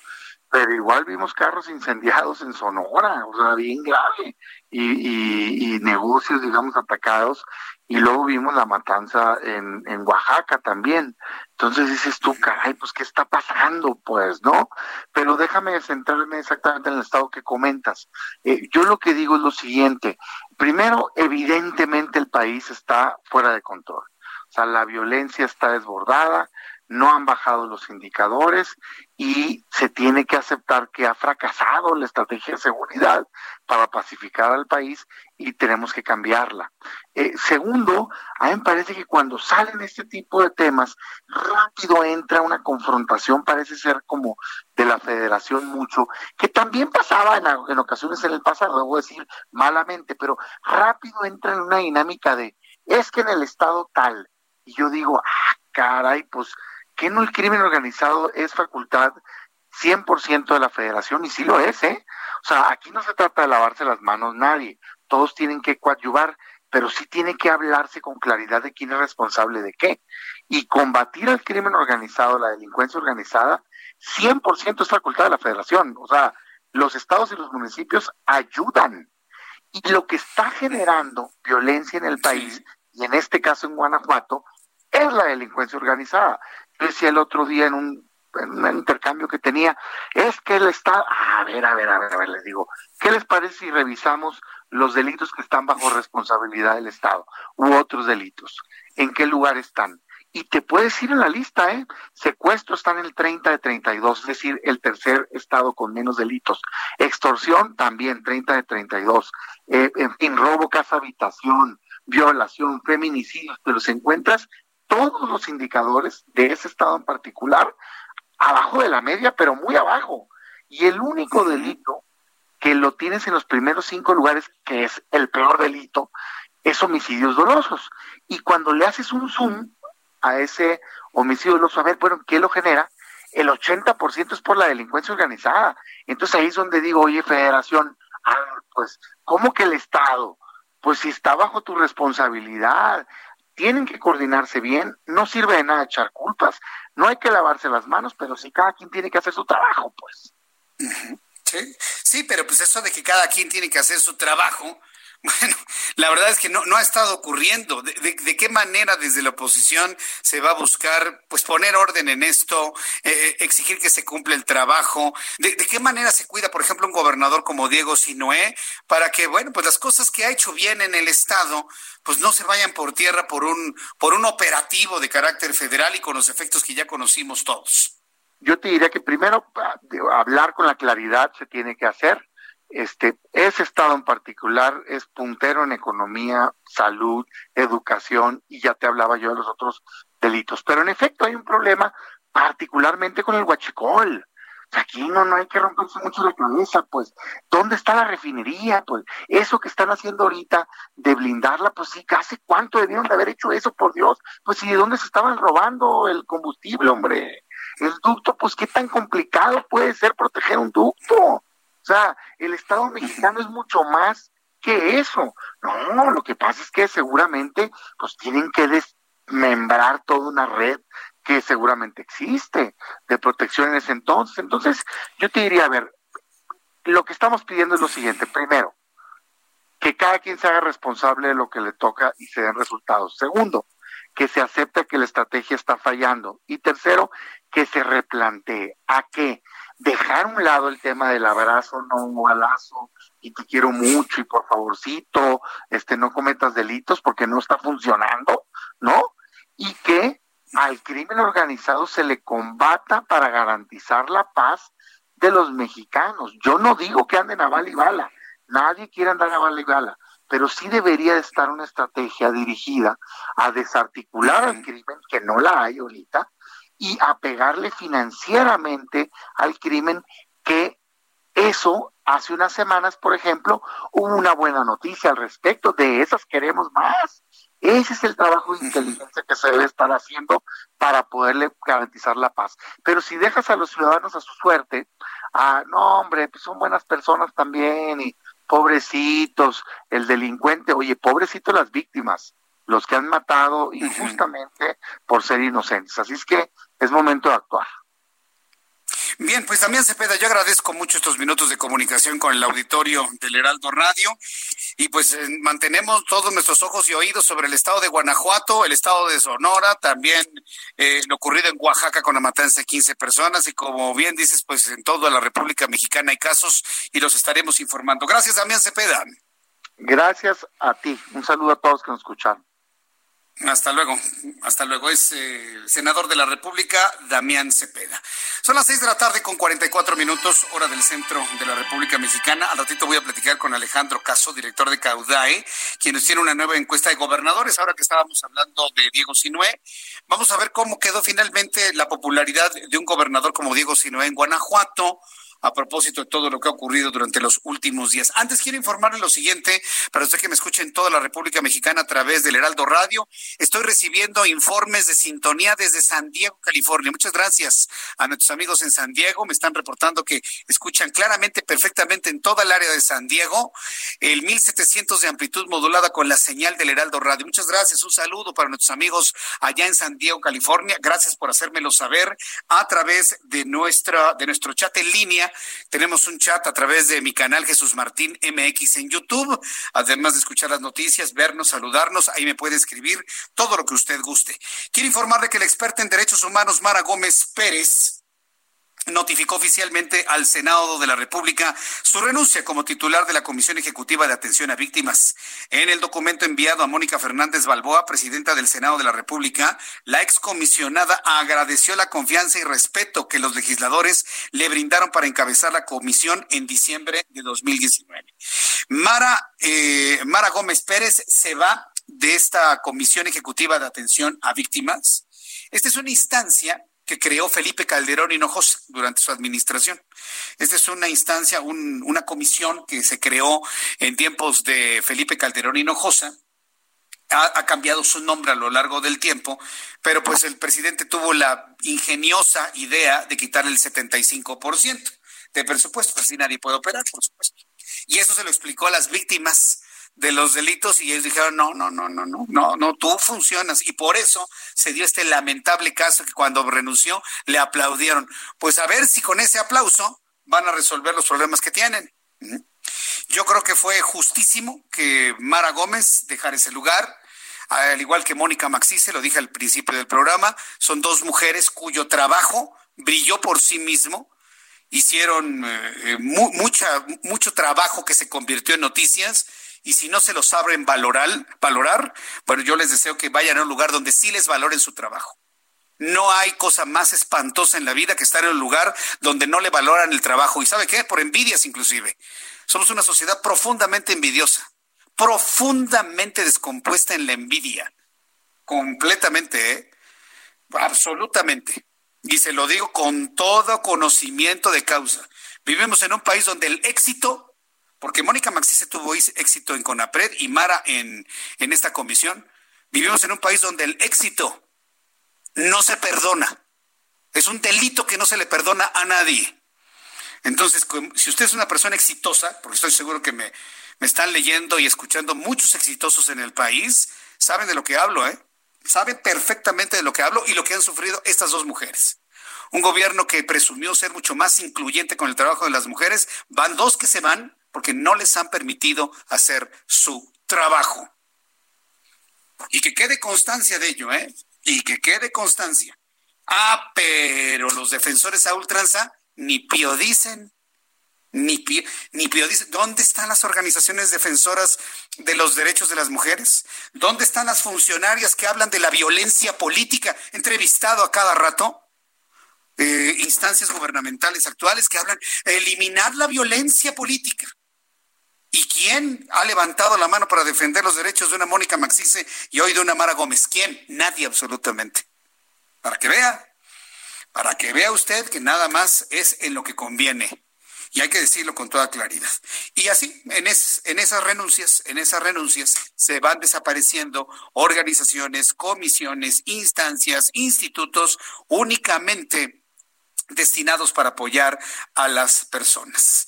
pero igual vimos carros incendiados en Sonora, o sea, bien grave, y, negocios, digamos, atacados, y luego vimos la matanza en, en Oaxaca también. Entonces dices tú, caray, pues, ¿qué está pasando? Pues, ¿no? Pero déjame centrarme exactamente en el estado que comentas. Eh, yo lo que digo es lo siguiente. Primero, evidentemente el país está fuera de control. O sea, la violencia está desbordada, no han bajado los indicadores y se tiene que aceptar que ha fracasado la estrategia de seguridad para pacificar al país y tenemos que cambiarla. Eh, segundo, a mí me parece que cuando salen este tipo de temas, rápido entra una confrontación, parece ser como de la federación mucho, que también pasaba en, ocasiones en el pasado, debo decir malamente, pero rápido entra en una dinámica de, es que en el estado tal, y yo digo, ah, caray, pues que no el crimen organizado es facultad 100% de la federación? Y sí lo es, ¿eh? O sea, aquí no se trata de lavarse las manos nadie, todos tienen que coadyuvar, pero sí tiene que hablarse con claridad de quién es responsable de qué. Y combatir al crimen organizado, la delincuencia organizada, 100% es facultad de la federación. O sea, los estados y los municipios ayudan. Y lo que está generando violencia en el país, y en este caso en Guanajuato, es la delincuencia organizada decía el otro día en un, intercambio que tenía, es que el Estado, a ver, a ver, a ver, a ver, les digo, ¿qué les parece si revisamos los delitos que están bajo responsabilidad del Estado u otros delitos? ¿En qué lugar están? Y te puedes ir en la lista, ¿eh? Secuestro está en el 30 de 32, es decir, el tercer estado con menos delitos. Extorsión también, 30 de 32. Eh, en fin, robo, casa, habitación, violación, feminicidios, pero se encuentras todos los indicadores de ese estado en particular abajo de la media, pero muy abajo. Y el único delito que lo tienes en los primeros cinco lugares, que es el peor delito, es homicidios dolosos. Y cuando le haces un zoom a ese homicidio doloso, a ver, bueno, ¿qué lo genera? El 80% es por la delincuencia organizada. Entonces ahí es donde digo, oye, federación, ah, pues, ¿cómo que el Estado? Pues si está bajo tu responsabilidad, tienen que coordinarse bien, no sirve de nada echar culpas, no hay que lavarse las manos, pero sí cada quien tiene que hacer su trabajo, pues. Sí, sí, pero pues eso de que cada quien tiene que hacer su trabajo, bueno, la verdad es que no, no ha estado ocurriendo. De, de, qué manera desde la oposición se va a buscar pues poner orden en esto, eh, eh, exigir que se cumpla el trabajo? ¿De, qué manera se cuida, por ejemplo, un gobernador como Diego Sinoé para que, bueno, pues las cosas que ha hecho bien en el Estado pues no se vayan por tierra por un, por un operativo de carácter federal y con los efectos que ya conocimos todos? Yo te diría que primero ah, hablar con la claridad se tiene que hacer este, ese estado en particular es puntero en economía, salud, educación y ya te hablaba yo de los otros delitos. Pero en efecto hay un problema particularmente con el huachicol. Aquí no, no hay que romperse mucho la cabeza, pues, ¿dónde está la refinería? Pues, eso que están haciendo ahorita de blindarla, pues sí, ¿hace cuánto debieron de haber hecho eso, por Dios? Pues sí, ¿de dónde se estaban robando el combustible, hombre? El ducto, pues, ¿qué tan complicado puede ser proteger un ducto? O sea, el Estado mexicano es mucho más que eso. No, lo que pasa es que seguramente, pues, tienen que desmembrar toda una red que seguramente existe de protección en ese entonces. Entonces, yo te diría, a ver, lo que estamos pidiendo es lo siguiente. Primero, que cada quien se haga responsable de lo que le toca y se den resultados. Segundo, que se acepte que la estrategia está fallando. Y tercero, que se replantee. ¿A qué? Dejar a un lado el tema del abrazo, no balazo, y te quiero mucho, y por favorcito, este, no cometas delitos porque no está funcionando, ¿no? Y que al crimen organizado se le combata para garantizar la paz de los mexicanos. Yo no digo que anden a bala y bala, nadie quiere andar a bala y bala, pero sí debería estar una estrategia dirigida a desarticular el crimen, que no la hay ahorita, y a pegarle financieramente al crimen que eso hace unas semanas, por ejemplo, hubo una buena noticia al respecto, de esas queremos más. Ese es el trabajo de inteligencia que se debe estar haciendo para poderle garantizar la paz. Pero si dejas a los ciudadanos a su suerte, ah, no, hombre, pues son buenas personas también y pobrecitos, el delincuente, oye, pobrecitos las víctimas, los que han matado injustamente por ser inocentes. Así es que es momento de actuar. Bien, pues también Cepeda, yo agradezco mucho estos minutos de comunicación con el auditorio del Heraldo Radio y pues eh, mantenemos todos nuestros ojos y oídos sobre el estado de Guanajuato, el estado de Sonora, también eh, lo ocurrido en Oaxaca con la matanza de 15 personas y como bien dices, pues en toda la República Mexicana hay casos y los estaremos informando. Gracias, Damián Cepeda. Gracias a ti. Un saludo a todos que nos escucharon. Hasta luego, hasta luego. Es eh, senador de la República, Damián Cepeda. Son las seis de la tarde con 44 minutos, hora del centro de la República Mexicana. Al ratito voy a platicar con Alejandro Caso, director de Caudae, quien nos tiene una nueva encuesta de gobernadores. Ahora que estábamos hablando de Diego Sinué, vamos a ver cómo quedó finalmente la popularidad de un gobernador como Diego Sinué en Guanajuato a propósito de todo lo que ha ocurrido durante los últimos días. Antes quiero informarle lo siguiente, para usted que me escuche en toda la República Mexicana a través del Heraldo Radio, estoy recibiendo informes de sintonía desde San Diego, California. Muchas gracias a nuestros amigos en San Diego, me están reportando que escuchan claramente, perfectamente en toda el área de San Diego, el 1700 de amplitud modulada con la señal del Heraldo Radio. Muchas gracias, un saludo para nuestros amigos allá en San Diego, California. Gracias por hacérmelo saber a través de nuestra de nuestro chat en línea tenemos un chat a través de mi canal Jesús Martín MX en YouTube. Además de escuchar las noticias, vernos, saludarnos, ahí me puede escribir todo lo que usted guste. Quiero informarle que la experta en derechos humanos Mara Gómez Pérez notificó oficialmente al Senado de la República su renuncia como titular de la Comisión Ejecutiva de Atención a Víctimas. En el documento enviado a Mónica Fernández Balboa, presidenta del Senado de la República, la excomisionada agradeció la confianza y respeto que los legisladores le brindaron para encabezar la comisión en diciembre de 2019. Mara, eh, Mara Gómez Pérez se va de esta Comisión Ejecutiva de Atención a Víctimas. Esta es una instancia que creó Felipe Calderón Hinojosa durante su administración. Esta es una instancia, una comisión que se creó en tiempos de Felipe Calderón Hinojosa. Ha, cambiado su nombre a lo largo del tiempo, pero pues el presidente tuvo la ingeniosa idea de quitar el 75% de presupuesto, así nadie puede operar, por supuesto. Y eso se lo explicó a las víctimas de los delitos y ellos dijeron, no, no, no, no, no, no, no, tú funcionas. Y por eso se dio este lamentable caso que cuando renunció le aplaudieron. Pues a ver si con ese aplauso van a resolver los problemas que tienen. Yo creo que fue justísimo que Mara Gómez dejara ese lugar, al igual que Mónica Maxi, se lo dije al principio del programa, son dos mujeres cuyo trabajo brilló por sí mismo, hicieron eh, mucha, mucho trabajo que se convirtió en noticias y si no se lo saben valorar, valorar, bueno, yo les deseo que vayan a un lugar donde sí les valoren su trabajo. No hay cosa más espantosa en la vida que estar en un lugar donde no le valoran el trabajo. ¿Y sabe qué? Por envidias inclusive. Somos una sociedad profundamente envidiosa, profundamente descompuesta en la envidia. Completamente, ¿eh? Absolutamente. y se lo digo con todo conocimiento de causa. Vivimos en un país donde el éxito, porque Mónica Maxise tuvo éxito en CONAPRED y Mara en, en esta comisión, vivimos en un país donde el éxito no se perdona. Es un delito que no se le perdona a nadie. Entonces, si usted es una persona exitosa, porque estoy seguro que me, me están leyendo y escuchando muchos exitosos en el país, saben de lo que hablo, ¿eh? Saben perfectamente de lo que hablo y lo que han sufrido estas dos mujeres. Un gobierno que presumió ser mucho más incluyente con el trabajo de las mujeres, van dos que se van porque no les han permitido hacer su trabajo. Y que quede constancia de ello, ¿eh? Y que quede constancia. Ah, pero los defensores a ultranza ni pío dicen, ni pío, ni pío dicen. ¿Dónde están las organizaciones defensoras de los derechos de las mujeres? ¿Dónde están las funcionarias que hablan de la violencia política? Entrevistado a cada rato. Eh, instancias gubernamentales actuales que hablan de eliminar la violencia política. ¿Y quién ha levantado la mano para defender los derechos de una Mónica Maxice y hoy de una Mara Gómez? ¿Quién? Nadie absolutamente. Para que vea, para que vea usted que nada más es en lo que conviene. Y hay que decirlo con toda claridad. Y así, en, en esas renuncias, en esas renuncias se van desapareciendo organizaciones, comisiones, instancias, institutos únicamente destinados para apoyar a las personas.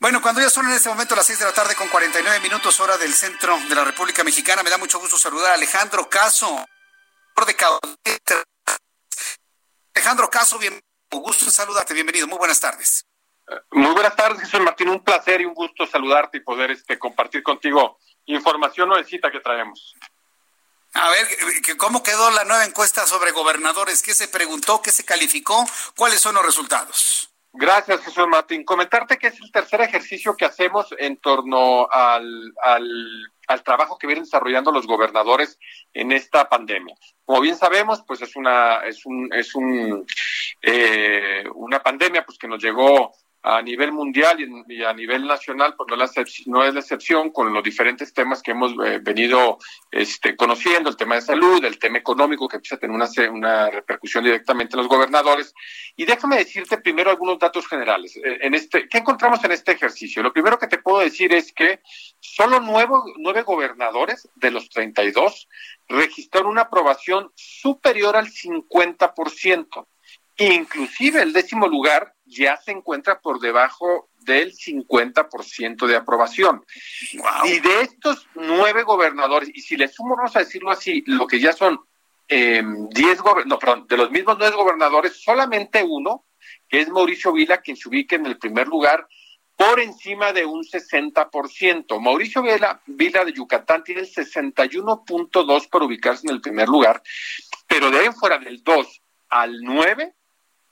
Bueno, cuando ya son en este momento las 6 de la tarde con 49 minutos hora del centro de la República Mexicana, me da mucho gusto saludar a Alejandro Caso, de Alejandro Caso, bien, gusto en saludarte, bienvenido, muy buenas tardes. Muy buenas tardes, Jesús Martín, un placer y un gusto saludarte y poder este, compartir contigo información nuevecita que traemos. A ver, ¿cómo quedó la nueva encuesta sobre gobernadores? ¿Qué se preguntó? ¿Qué se calificó? ¿Cuáles son los resultados? Gracias, Jesús Martín. Comentarte que es el tercer ejercicio que hacemos en torno al, al, trabajo que vienen desarrollando los gobernadores en esta pandemia. Como bien sabemos, pues es una es un es un eh, una pandemia pues que nos llegó a nivel mundial y, a nivel nacional, pues no, es la excepción con los diferentes temas que hemos eh, venido este, conociendo, el tema de salud, el tema económico que empieza a tener una, una repercusión directamente en los gobernadores. Y déjame decirte primero algunos datos generales. Eh, en este, ¿Qué encontramos en este ejercicio? Lo primero que te puedo decir es que solo nueve, nueve gobernadores de los 32 registraron una aprobación superior al 50%. Inclusive el décimo lugar ya se encuentra por debajo del 50% de aprobación. Y de estos nueve gobernadores, y si le sumo, vamos a decirlo así, lo que ya son eh, diez no, perdón, de los mismos nueve gobernadores, solamente uno, que es Mauricio Vila, quien se ubica en el primer lugar por encima de un 60%. Mauricio Vila, Vila de Yucatán tiene el 61.2 para ubicarse en el primer lugar, pero de ahí fuera del 2 al 9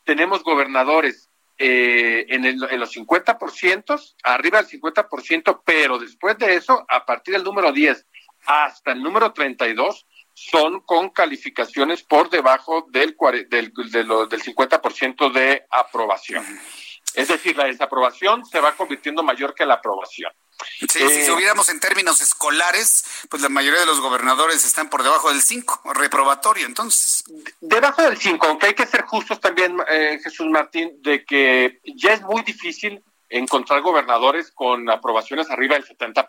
tenemos gobernadores eh, en, el, en, los 50%, arriba del 50%, pero después de eso, a partir del número 10 hasta el número 32, son con calificaciones por debajo del, del, del, del 50% de aprobación. Es decir, la desaprobación se va convirtiendo mayor que la aprobación. Sí, si eh, subiéramos en términos escolares, pues la mayoría de los gobernadores están por debajo del 5, reprobatorio, entonces. Debajo del 5, aunque hay que ser justos también, eh, Jesús Martín, de que ya es muy difícil encontrar gobernadores con aprobaciones arriba del 70%,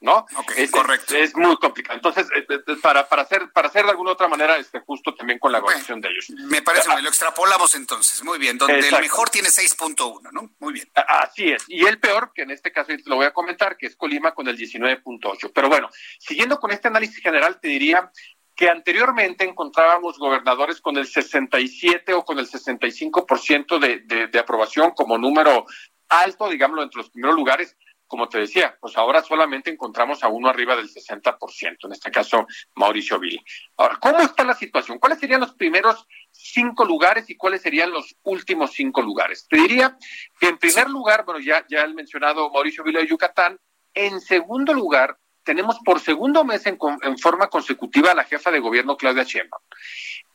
¿no? es, correcto. Es, muy complicado. Entonces, eh, eh, eh, para, para, hacer, para hacer de alguna otra manera este, justo también con la evaluación de ellos. Me parece, ah, lo extrapolamos entonces, muy bien, donde el mejor tiene 6.1, ¿no? Muy bien. Así es. Y el peor, que en este caso lo voy a comentar, que es Colima con el 19.8. Pero bueno, siguiendo con este análisis general, te diría que anteriormente encontrábamos gobernadores con el 67 o con el 65% de, de, de aprobación como número alto, digámoslo, entre los primeros lugares, como te decía, pues ahora solamente encontramos a uno arriba del 60%, en este caso Mauricio Vili. Ahora, ¿cómo está la situación? ¿Cuáles serían los primeros cinco lugares y cuáles serían los últimos cinco lugares? Te diría que en primer lugar, bueno, ya, ya el mencionado Mauricio Vili de Yucatán, en segundo lugar, tenemos por segundo mes en, en forma consecutiva a la jefa de gobierno Claudia Sheinbaum.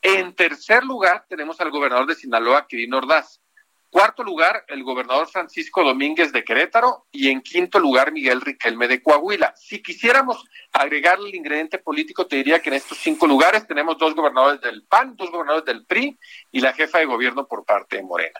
En tercer lugar, tenemos al gobernador de Sinaloa, Quirino Ordaz. Cuarto lugar, el gobernador Francisco Domínguez de Querétaro y en quinto lugar, Miguel Riquelme de Coahuila. Si quisiéramos agregarle el ingrediente político, te diría que en estos cinco lugares tenemos dos gobernadores del PAN, dos gobernadores del PRI y la jefa de gobierno por parte de Morena.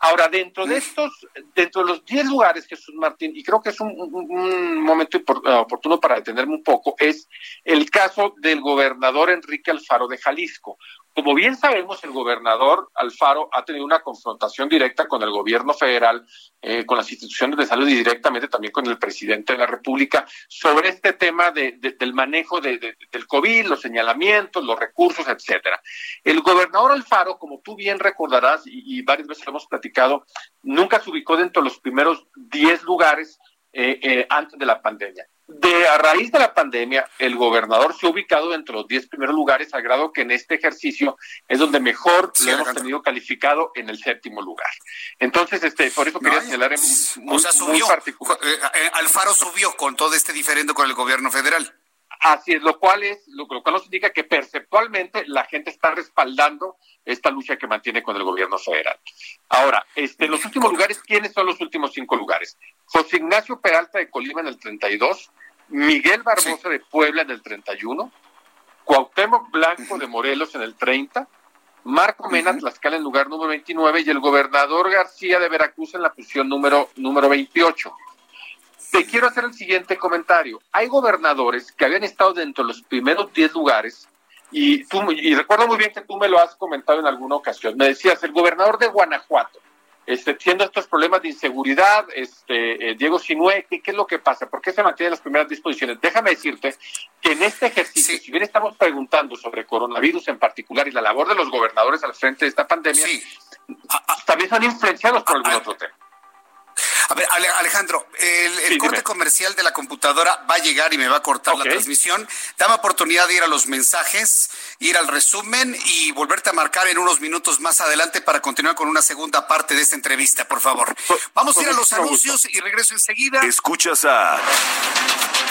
Ahora, dentro de estos, dentro de los diez lugares, Jesús Martín, y creo que es un, un momento oportuno para detenerme un poco, es el caso del gobernador Enrique Alfaro de Jalisco. Como bien sabemos, el gobernador Alfaro ha tenido una confrontación directa con el gobierno federal, eh, con las instituciones de salud y directamente también con el presidente de la República sobre este tema de, del manejo de, del COVID, los señalamientos, los recursos, etcétera. El gobernador Alfaro, como tú bien recordarás y, varias veces lo hemos platicado, nunca se ubicó dentro de los primeros 10 lugares eh, eh, antes de la pandemia. De a raíz de la pandemia, el gobernador se ha ubicado entre los 10 primeros lugares, al grado que en este ejercicio es donde mejor lo hemos tenido calificado en el séptimo lugar. Entonces, este, por eso quería señalar en muy, o sea, subió, particular. Eh, eh, Alfaro subió con todo este diferendo con el gobierno federal. Así es, lo cual es, lo, lo, cual nos indica que perceptualmente la gente está respaldando esta lucha que mantiene con el gobierno federal. Ahora, este, en los últimos lugares, ¿quiénes son los últimos cinco lugares? José Ignacio Peralta de Colima en el 32, Miguel Barbosa de Puebla en el 31, Cuauhtémoc Blanco de Morelos en el 30, Marco Mena Tlaxcala en lugar número 29 y el gobernador García de Veracruz en la posición número, número 28. Te quiero hacer el siguiente comentario. Hay gobernadores que habían estado dentro de los primeros 10 lugares y, tú, y recuerdo muy bien que tú me lo has comentado en alguna ocasión. Me decías, el gobernador de Guanajuato, este, siendo estos problemas de inseguridad, este, eh, Diego Sinue, ¿qué, es lo que pasa? ¿Por qué se mantienen las primeras disposiciones? Déjame decirte que en este ejercicio, si bien estamos preguntando sobre coronavirus en particular y la labor de los gobernadores al frente de esta pandemia, también son influenciados por algún otro tema. A ver, Alejandro, el, corte comercial de la computadora va a llegar y me va a cortar la transmisión. Dame oportunidad de ir a los mensajes, ir al resumen y volverte a marcar en unos minutos más adelante para continuar con una segunda parte de esta entrevista, por favor. Vamos a ir a los anuncios y regreso enseguida. Escuchas a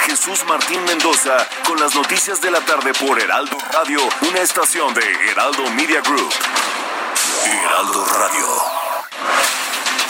Jesús Martín Mendoza con las noticias de la tarde por Heraldo Radio, una estación de Heraldo Media Group. Heraldo Radio.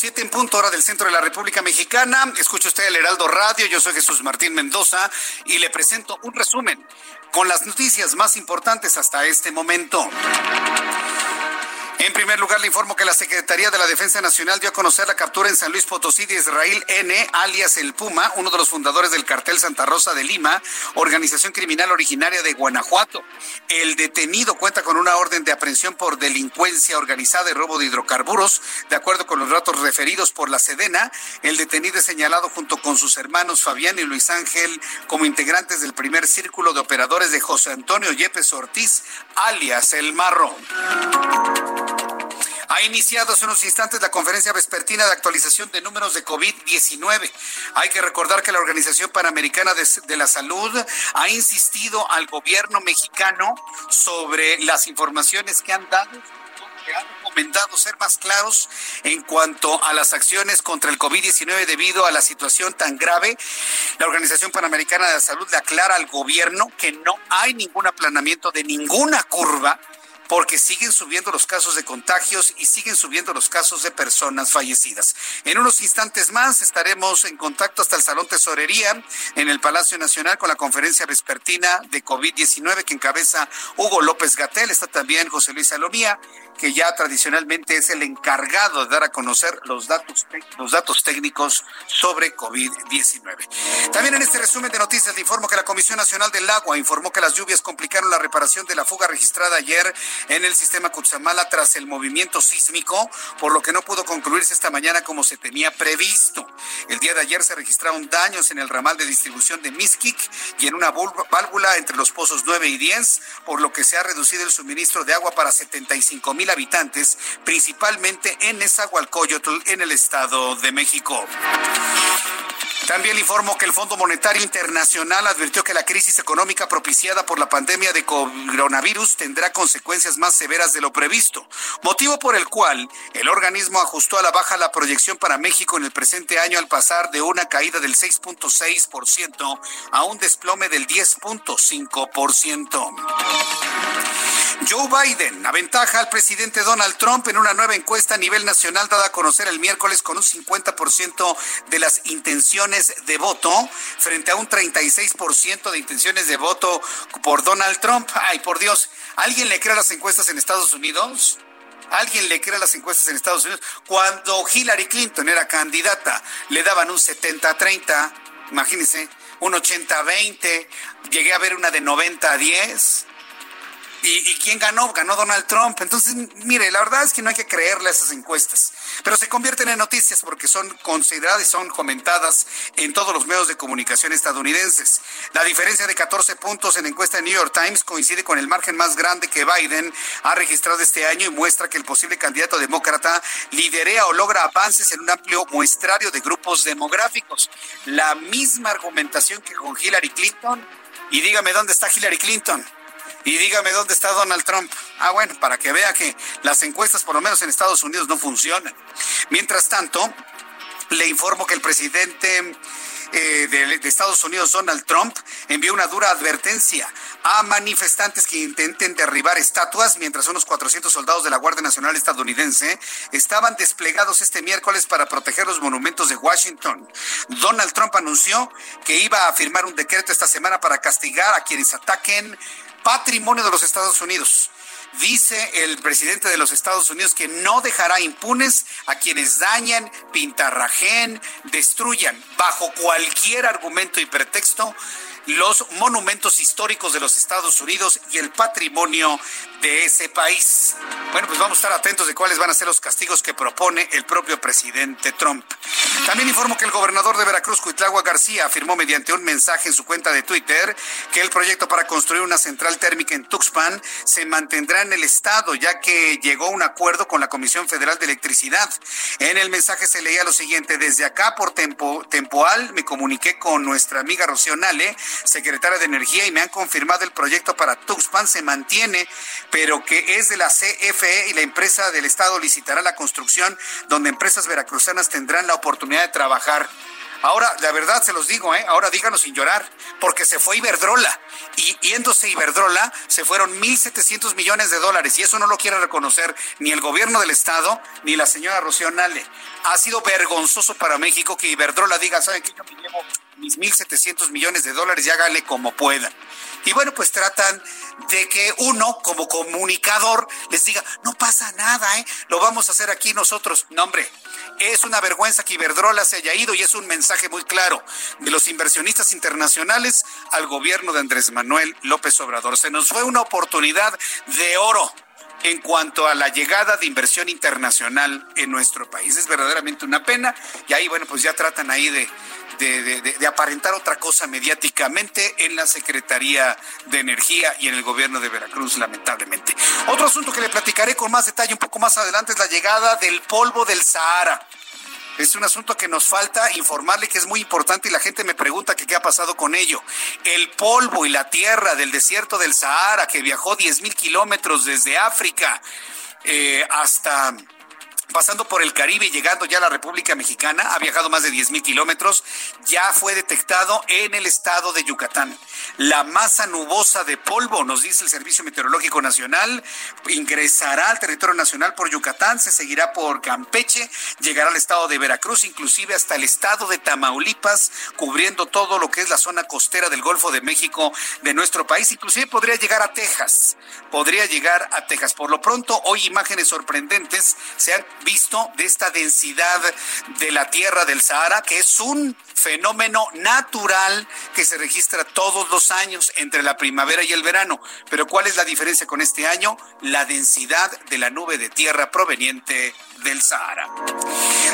Siete en punto hora del centro de la República Mexicana. Escucha usted el Heraldo Radio. Yo soy Jesús Martín Mendoza y le presento un resumen con las noticias más importantes hasta este momento. En primer lugar, le informo que la Secretaría de la Defensa Nacional dio a conocer la captura en San Luis Potosí de Israel N., alias El Puma, uno de los fundadores del cartel Santa Rosa de Lima, organización criminal originaria de Guanajuato. El detenido cuenta con una orden de aprehensión por delincuencia organizada y robo de hidrocarburos. De acuerdo con los datos referidos por la Sedena, el detenido es señalado junto con sus hermanos Fabián y Luis Ángel como integrantes del primer círculo de operadores de José Antonio Yepes Ortiz, alias El Marro. Ha iniciado hace unos instantes la conferencia vespertina de actualización de números de COVID-19. Hay que recordar que la Organización Panamericana de, la Salud ha insistido al gobierno mexicano sobre las informaciones que han dado han recomendado ser más claros en cuanto a las acciones contra el COVID-19 debido a la situación tan grave. La Organización Panamericana de la Salud le aclara al gobierno que no hay ningún aplanamiento de ninguna curva porque siguen subiendo los casos de contagios y siguen subiendo los casos de personas fallecidas. En unos instantes más estaremos en contacto hasta el Salón Tesorería en el Palacio Nacional con la conferencia vespertina de COVID-19 que encabeza Hugo López Gatel. Está también José Luis Salomía que ya tradicionalmente es el encargado de dar a conocer los datos, los datos técnicos sobre COVID-19. También en este resumen de noticias le informo que la Comisión Nacional del Agua informó que las lluvias complicaron la reparación de la fuga registrada ayer en el sistema Cutzamala tras el movimiento sísmico, por lo que no pudo concluirse esta mañana como se tenía previsto. El día de ayer se registraron daños en el ramal de distribución de Miskik y en una válvula entre los pozos 9 y 10, por lo que se ha reducido el suministro de agua para 75 mil habitantes, principalmente en Nezahualcóyotl, en el Estado de México. También informo que el Fondo Monetario Internacional advirtió que la crisis económica propiciada por la pandemia de coronavirus tendrá consecuencias más severas de lo previsto, motivo por el cual el organismo ajustó a la baja la proyección para México en el presente año al pasar de una caída del 6.6% a un desplome del 10.5%. Joe Biden aventaja al presidente Donald Trump en una nueva encuesta a nivel nacional dada a conocer el miércoles con un 50% de las intenciones de voto frente a un 36% de intenciones de voto por Donald Trump. Ay, por Dios, ¿alguien le cree las encuestas en Estados Unidos? ¿Alguien le cree las encuestas en Estados Unidos? Cuando Hillary Clinton era candidata, le daban un 70-30, imagínense, un 80-20, llegué a ver una de 90 a 10. ¿Y, quién ganó? Ganó Donald Trump. Entonces, mire, la verdad es que no hay que creerle a esas encuestas, pero se convierten en noticias porque son consideradas y son comentadas en todos los medios de comunicación estadounidenses. La diferencia de 14 puntos en la encuesta de New York Times coincide con el margen más grande que Biden ha registrado este año y muestra que el posible candidato demócrata liderea o logra avances en un amplio muestrario de grupos demográficos. La misma argumentación que con Hillary Clinton. Y dígame dónde está Hillary Clinton y dígame dónde está Donald Trump. Ah, bueno, para que vea que las encuestas, por lo menos en Estados Unidos, no funcionan. Mientras tanto, le informo que el presidente eh, de, Estados Unidos, Donald Trump, envió una dura advertencia a manifestantes que intenten derribar estatuas, mientras unos 400 soldados de la Guardia Nacional estadounidense estaban desplegados este miércoles para proteger los monumentos de Washington. Donald Trump anunció que iba a firmar un decreto esta semana para castigar a quienes ataquen patrimonio de los Estados Unidos. Dice el presidente de los Estados Unidos que no dejará impunes a quienes dañan, pintarrajen, destruyan, bajo cualquier argumento y pretexto, los monumentos históricos de los Estados Unidos y el patrimonio de ese país. Bueno, pues vamos a estar atentos de cuáles van a ser los castigos que propone el propio presidente Trump. También informo que el gobernador de Veracruz, Cuitlagua García, afirmó mediante un mensaje en su cuenta de Twitter que el proyecto para construir una central térmica en Tuxpan se mantendrá en el estado, ya que llegó a un acuerdo con la Comisión Federal de Electricidad. En el mensaje se leía lo siguiente, desde acá por tempo, tempoal me comuniqué con nuestra amiga Rocío Nale, secretaria de Energía, y me han confirmado el proyecto para Tuxpan se mantiene pero que es de la CFE y la empresa del Estado licitará la construcción donde empresas veracruzanas tendrán la oportunidad de trabajar. Ahora, la verdad se los digo, ¿eh? ahora díganos sin llorar, porque se fue Iberdrola y yéndose Iberdrola se fueron 1.700 millones de dólares y eso no lo quiere reconocer ni el gobierno del Estado ni la señora Rocío Nale. Ha sido vergonzoso para México que Iberdrola diga, ¿saben qué? Yo me llevo mis 1.700 millones de dólares y hágale como pueda. Y bueno, pues tratan de que uno como comunicador les diga, no pasa nada, ¿eh? lo vamos a hacer aquí nosotros. No, hombre, es una vergüenza que Iberdrola se haya ido y es un mensaje muy claro de los inversionistas internacionales al gobierno de Andrés Manuel López Obrador. Se nos fue una oportunidad de oro en cuanto a la llegada de inversión internacional en nuestro país. Es verdaderamente una pena y ahí, bueno, pues ya tratan ahí de de, aparentar otra cosa mediáticamente en la Secretaría de Energía y en el gobierno de Veracruz, lamentablemente. Otro asunto que le platicaré con más detalle un poco más adelante es la llegada del polvo del Sahara. Es un asunto que nos falta informarle que es muy importante y la gente me pregunta qué ha pasado con ello. El polvo y la tierra del desierto del Sahara que viajó 10 mil kilómetros desde África eh, hasta pasando por el Caribe y llegando ya a la República Mexicana, ha viajado más de 10 mil kilómetros, ya fue detectado en el estado de Yucatán. La masa nubosa de polvo, nos dice el Servicio Meteorológico Nacional, ingresará al territorio nacional por Yucatán, se seguirá por Campeche, llegará al estado de Veracruz, inclusive hasta el estado de Tamaulipas, cubriendo todo lo que es la zona costera del Golfo de México de nuestro país, inclusive podría llegar a Texas, podría llegar a Texas. Por lo pronto, hoy imágenes sorprendentes se han visto de esta densidad de la tierra del Sahara, que es un fenómeno natural que se registra todos los años entre la primavera y el verano. Pero ¿cuál es la diferencia con este año? La densidad de la nube de tierra proveniente del Sahara.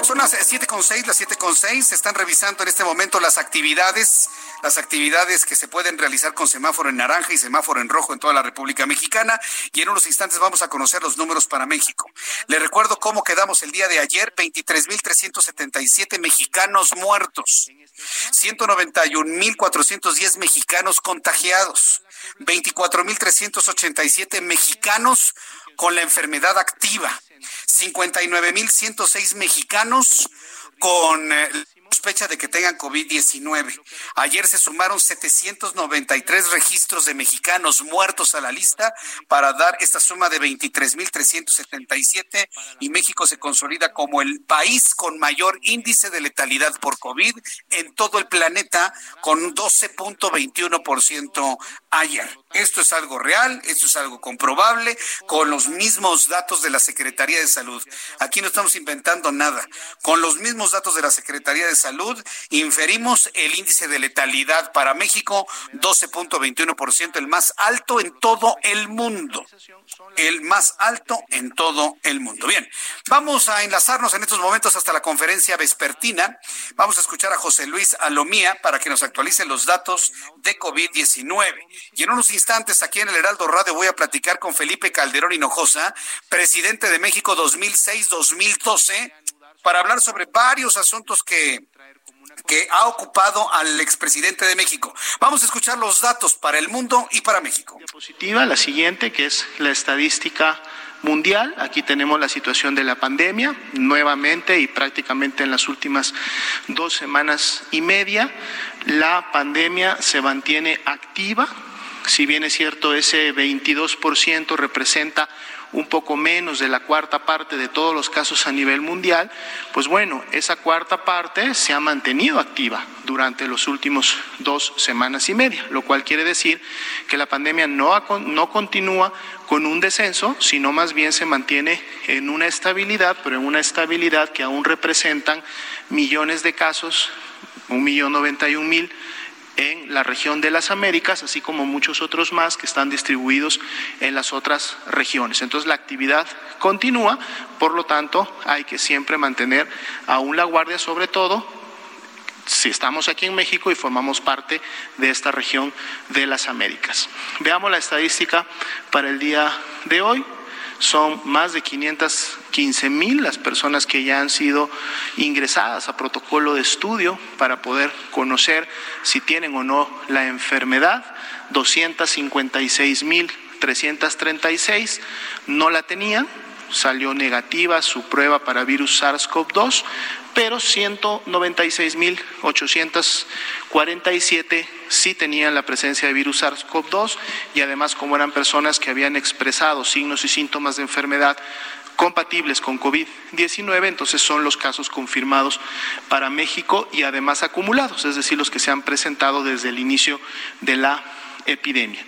Son las 7.6, las 7.6. Se están revisando en este momento las actividades, las actividades que se pueden realizar con semáforo en naranja y semáforo en rojo en toda la República Mexicana. Y en unos instantes vamos a conocer los números para México. Le recuerdo cómo quedamos el día de ayer. 23.377 mexicanos muertos. 191.410 mexicanos contagiados. 24.387 mexicanos con la enfermedad activa. 59.106 mexicanos con eh, sospecha de que tengan COVID-19. Ayer se sumaron 793 registros de mexicanos muertos a la lista para dar esta suma de 23.377 y México se consolida como el país con mayor índice de letalidad por COVID en todo el planeta con 12.21% ayer. Esto es algo real, esto es algo comprobable con los mismos datos de la Secretaría de Salud. Aquí no estamos inventando nada. Con los mismos datos de la Secretaría de Salud, inferimos el índice de letalidad para México, 12.21%, el más alto en todo el mundo. El más alto en todo el mundo. Bien, vamos a enlazarnos en estos momentos hasta la conferencia vespertina. Vamos a escuchar a José Luis Alomía para que nos actualice los datos de COVID-19. Y en unos aquí en el Heraldo Radio voy a platicar con Felipe Calderón Hinojosa, presidente de México 2006-2012 para hablar sobre varios asuntos que que ha ocupado al expresidente de México. Vamos a escuchar los datos para el mundo y para México. Diapositiva, la siguiente, que es la estadística mundial. Aquí tenemos la situación de la pandemia, nuevamente y prácticamente en las últimas dos semanas y media. La pandemia se mantiene activa. Si bien es cierto, ese 22% representa un poco menos de la cuarta parte de todos los casos a nivel mundial, pues bueno, esa cuarta parte se ha mantenido activa durante los últimos dos semanas y media, lo cual quiere decir que la pandemia no, no continúa con un descenso, sino más bien se mantiene en una estabilidad, pero en una estabilidad que aún representan millones de casos, un millón noventa y un mil en la región de las Américas, así como muchos otros más que están distribuidos en las otras regiones. Entonces la actividad continúa, por lo tanto hay que siempre mantener aún la guardia, sobre todo si estamos aquí en México y formamos parte de esta región de las Américas. Veamos la estadística para el día de hoy son más de 515 mil las personas que ya han sido ingresadas a protocolo de estudio para poder conocer si tienen o no la enfermedad. 256 mil 336 no la tenían, salió negativa su prueba para virus SARS-CoV-2, pero 196.847 sí tenían la presencia de virus SARS-CoV-2 y además como eran personas que habían expresado signos y síntomas de enfermedad compatibles con COVID-19, entonces son los casos confirmados para México y además acumulados, es decir, los que se han presentado desde el inicio de la epidemia.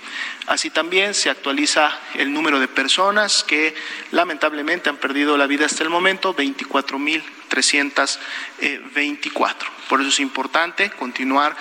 Así también se actualiza el número de personas que lamentablemente han perdido la vida hasta el momento, 24.324. Por eso es importante continuar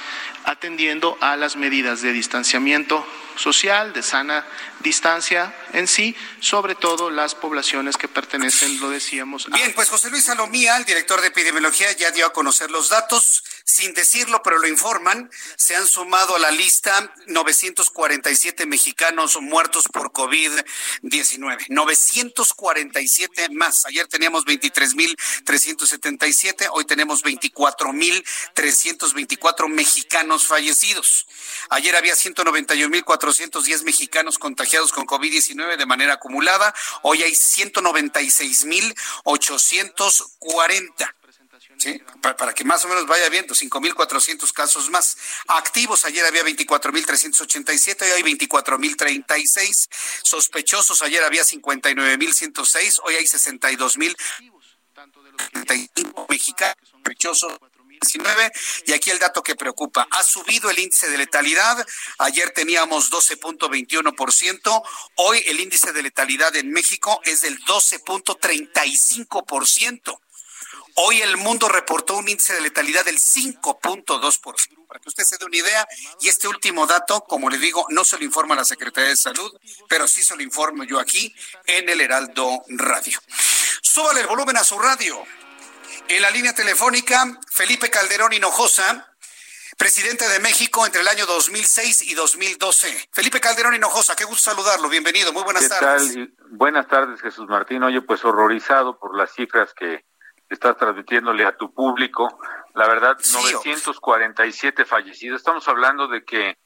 atendiendo a las medidas de distanciamiento social, de sana distancia en sí, sobre todo las poblaciones que pertenecen, lo decíamos. Bien, pues José Luis Salomía, el director de epidemiología, ya dio a conocer los datos. Sin decirlo, pero lo informan, se han sumado a la lista 947 mexicanos muertos por COVID-19. 947 más. Ayer teníamos 23.377, hoy tenemos 24.324 mexicanos fallecidos. Ayer había 191.410 mexicanos contagiados con COVID-19 de manera acumulada. Hoy hay 196.840. ¿sí? Para, que más o menos vaya viendo, 5.400 casos más. Activos, ayer había 24.387, hoy hay 24.036. Sospechosos, ayer había 59.106, hoy hay 62.000 mexicanos sospechosos. 19, y aquí el dato que preocupa, ha subido el índice de letalidad, ayer teníamos 12.21%, hoy el índice de letalidad en México es del 12.35%. Hoy el mundo reportó un índice de letalidad del 5.2%. Para que usted se dé una idea, y este último dato, como le digo, no se lo informa la Secretaría de Salud, pero sí se lo informo yo aquí en el Heraldo Radio. Súbale el volumen a su radio. En la línea telefónica, Felipe Calderón Hinojosa, presidente de México entre el año 2006 y 2012. Felipe Calderón Hinojosa, qué gusto saludarlo. Bienvenido. Muy buenas tardes. Tal? Buenas tardes, Jesús Martín. Oye, pues horrorizado por las cifras que estás transmitiéndole a tu público. La verdad, 947 fallecidos. Estamos hablando de que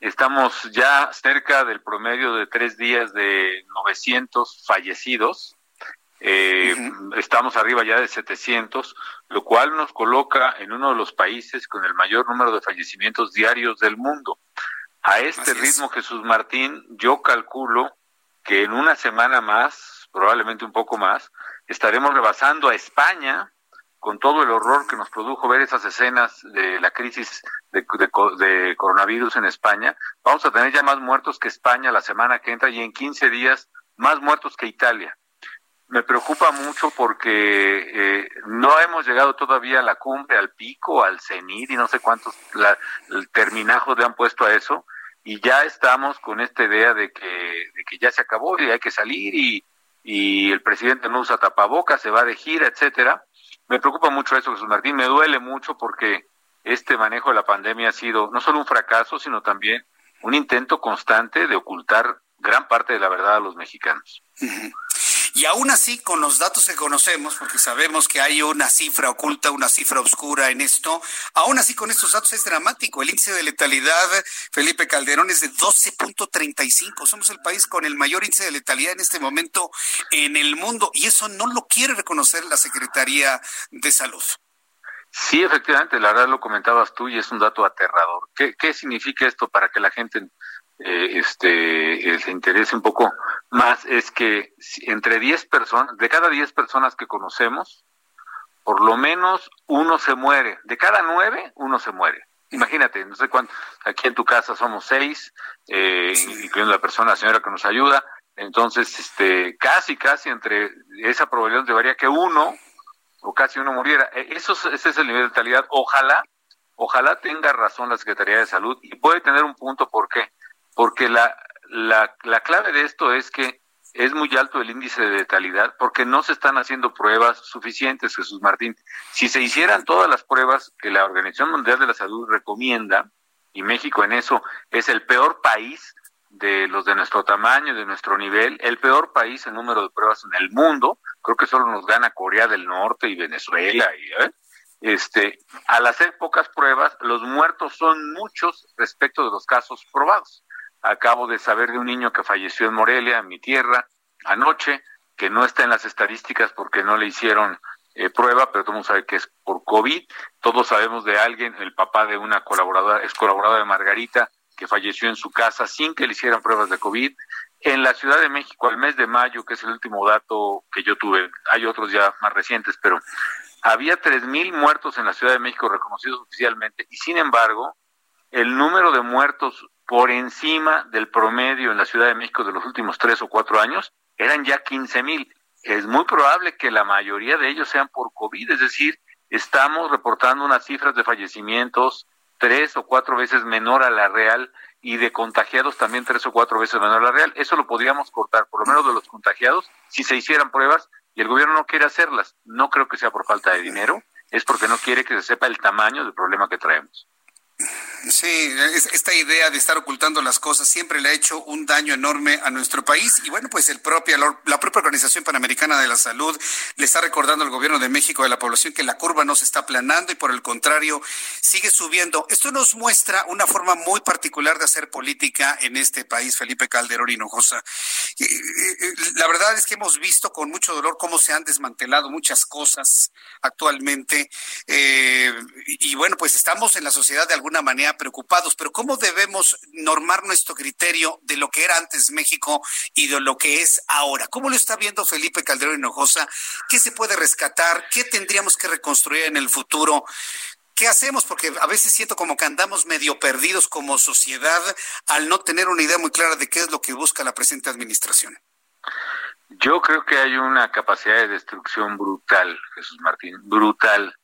estamos ya cerca del promedio de tres días de 900 fallecidos. Eh, Estamos arriba ya de 700, lo cual nos coloca en uno de los países con el mayor número de fallecimientos diarios del mundo. A este ritmo, Jesús Martín, yo calculo que en una semana más, probablemente un poco más, estaremos rebasando a España con todo el horror que nos produjo ver esas escenas de la crisis de, de, coronavirus en España. Vamos a tener ya más muertos que España la semana que entra y en 15 días más muertos que Italia. Me preocupa mucho porque eh, no hemos llegado todavía a la cumbre, al pico, al cenit y no sé cuántos la, el le han puesto a eso y ya estamos con esta idea de que, de que ya se acabó y hay que salir y, y el presidente no usa tapabocas, se va de gira, etcétera. Me preocupa mucho eso, Jesús Martín, me duele mucho porque este manejo de la pandemia ha sido no solo un fracaso, sino también un intento constante de ocultar gran parte de la verdad a los mexicanos. Y aún así, con los datos que conocemos, porque sabemos que hay una cifra oculta, una cifra oscura en esto, aún así con estos datos es dramático. El índice de letalidad, Felipe Calderón, es de 12.35. Somos el país con el mayor índice de letalidad en este momento en el mundo y eso no lo quiere reconocer la Secretaría de Salud. Sí, efectivamente, la verdad lo comentabas tú y es un dato aterrador. ¿Qué, qué significa esto para que la gente eh, este, se interese un poco más es que entre 10 personas, de cada 10 personas que conocemos, por lo menos uno se muere. De cada 9, uno se muere. Imagínate, no sé cuánto, aquí en tu casa somos 6, eh, incluyendo la persona, la señora que nos ayuda. Entonces, este, casi, casi entre esa probabilidad llevaría que uno o casi uno muriera. E, eso, ese es el nivel de letalidad. Ojalá, ojalá tenga razón la Secretaría de Salud y puede tener un punto por qué porque la, la, la clave de esto es que es muy alto el índice de letalidad porque no se están haciendo pruebas suficientes, Jesús Martín. Si se hicieran todas las pruebas que la Organización Mundial de la Salud recomienda, y México en eso es el peor país de los de nuestro tamaño, de nuestro nivel, el peor país en número de pruebas en el mundo, creo que solo nos gana Corea del Norte y Venezuela, y, ¿eh? este, al hacer pocas pruebas, los muertos son muchos respecto de los casos probados. Acabo de saber de un niño que falleció en Morelia, en mi tierra, anoche, que no está en las estadísticas porque no le hicieron eh, prueba, pero todo el mundo sabe que es por COVID. Todos sabemos de alguien, el papá de una colaboradora, ex colaboradora de Margarita, que falleció en su casa sin que le hicieran pruebas de COVID. En la Ciudad de México, al mes de mayo, que es el último dato que yo tuve, hay otros ya más recientes, pero había tres mil muertos en la Ciudad de México reconocidos oficialmente y sin embargo el número de muertos por encima del promedio en la Ciudad de México de los últimos tres o cuatro años eran ya 15 mil. Es muy probable que la mayoría de ellos sean por COVID, es decir, estamos reportando unas cifras de fallecimientos tres o cuatro veces menor a la real y de contagiados también tres o cuatro veces menor a la real. Eso lo podríamos cortar, por lo menos de los contagiados, si se hicieran pruebas y el gobierno no quiere hacerlas. No creo que sea por falta de dinero, es porque no quiere que se sepa el tamaño del problema que traemos. Sí, esta idea de estar ocultando las cosas siempre le ha hecho un daño enorme a nuestro país y bueno, pues el propia, la propia Organización Panamericana de la Salud le está recordando al gobierno de México de la población que la curva no se está aplanando y por el contrario sigue subiendo. Esto nos muestra una forma muy particular de hacer política en este país, Felipe Calderón Hinojosa. La verdad es que hemos visto con mucho dolor cómo se han desmantelado muchas cosas actualmente eh, y bueno, pues estamos en la sociedad de alguna manera preocupados, pero ¿cómo debemos normar nuestro criterio de lo que era antes México y de lo que es ahora? ¿Cómo lo está viendo Felipe Calderón Hinojosa? ¿Qué se puede rescatar? ¿Qué tendríamos que reconstruir en el futuro? ¿Qué hacemos? Porque a veces siento como que andamos medio perdidos como sociedad al no tener una idea muy clara de qué es lo que busca la presente administración. Yo creo que hay una capacidad de destrucción brutal, Jesús Martín, brutal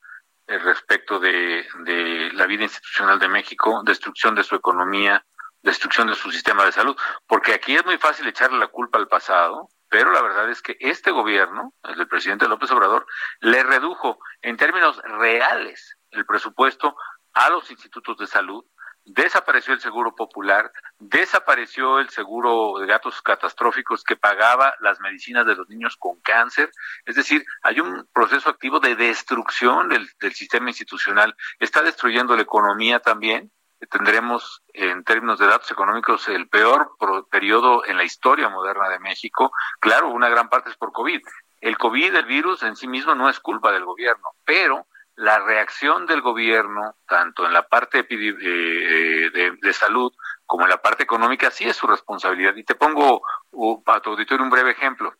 respecto de, de la vida institucional de México, destrucción de su economía, destrucción de su sistema de salud, porque aquí es muy fácil echarle la culpa al pasado, pero la verdad es que este gobierno, el del presidente López Obrador, le redujo en términos reales el presupuesto a los institutos de salud, desapareció el seguro popular, desapareció el seguro de gatos catastróficos que pagaba las medicinas de los niños con cáncer. Es decir, hay un proceso activo de destrucción del, sistema institucional. Está destruyendo la economía también. Tendremos, en términos de datos económicos, el peor periodo en la historia moderna de México. Claro, una gran parte es por COVID. El COVID, el virus en sí mismo no es culpa del gobierno, pero la reacción del gobierno, tanto en la parte eh, de, salud como en la parte económica, sí es su responsabilidad. Y te pongo uh, a tu auditorio un breve ejemplo.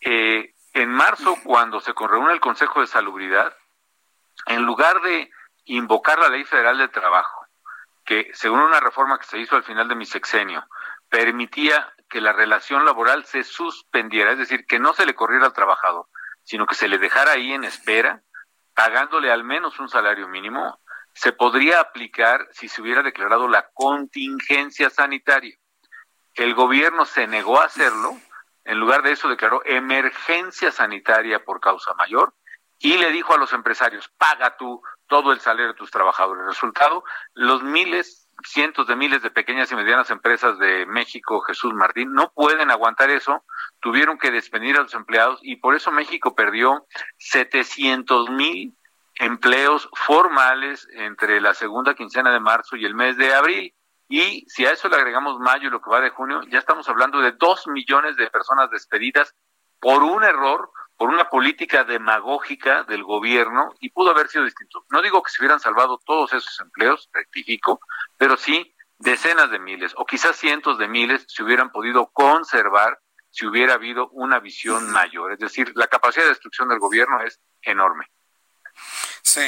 Eh, en marzo, cuando se reúne el Consejo de Salubridad, en lugar de invocar la Ley Federal del Trabajo, que según una reforma que se hizo al final de mi sexenio, permitía que la relación laboral se suspendiera, es decir, que no se le corriera al trabajador, sino que se le dejara ahí en espera, pagándole al menos un salario mínimo, se podría aplicar si se hubiera declarado la contingencia sanitaria. El gobierno se negó a hacerlo, en lugar de eso declaró emergencia sanitaria por causa mayor y le dijo a los empresarios, paga tú todo el salario de tus trabajadores. Resultado, los miles, cientos de miles de pequeñas y medianas empresas de México, Jesús Martín, no pueden aguantar eso tuvieron que despedir a los empleados y por eso México perdió 700 mil empleos formales entre la segunda quincena de marzo y el mes de abril. Y si a eso le agregamos mayo y lo que va de junio, ya estamos hablando de dos millones de personas despedidas por un error, por una política demagógica del gobierno y pudo haber sido distinto. No digo que se hubieran salvado todos esos empleos, rectifico, pero sí decenas de miles o quizás cientos de miles se hubieran podido conservar si hubiera habido una visión mayor. Es decir, la capacidad de destrucción del gobierno es enorme. Sí.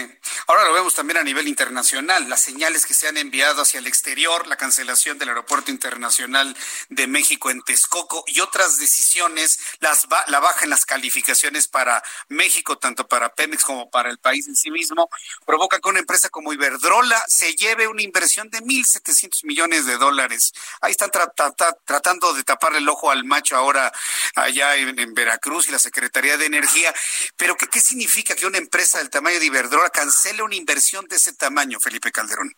Ahora lo vemos también a nivel internacional, las señales que se han enviado hacia el exterior, la cancelación del Aeropuerto Internacional de México en Texcoco y otras decisiones, las la baja en las calificaciones para México, tanto para Pemex como para el país en sí mismo, provoca que una empresa como Iberdrola se lleve una inversión de 1.700 millones de dólares. Ahí están tratando de tapar el ojo al macho ahora allá en, Veracruz y la Secretaría de Energía. Pero ¿qué, ¿qué significa que una empresa del tamaño de Iberdrola Iberdrola cancele una inversión de ese tamaño, Felipe Calderón?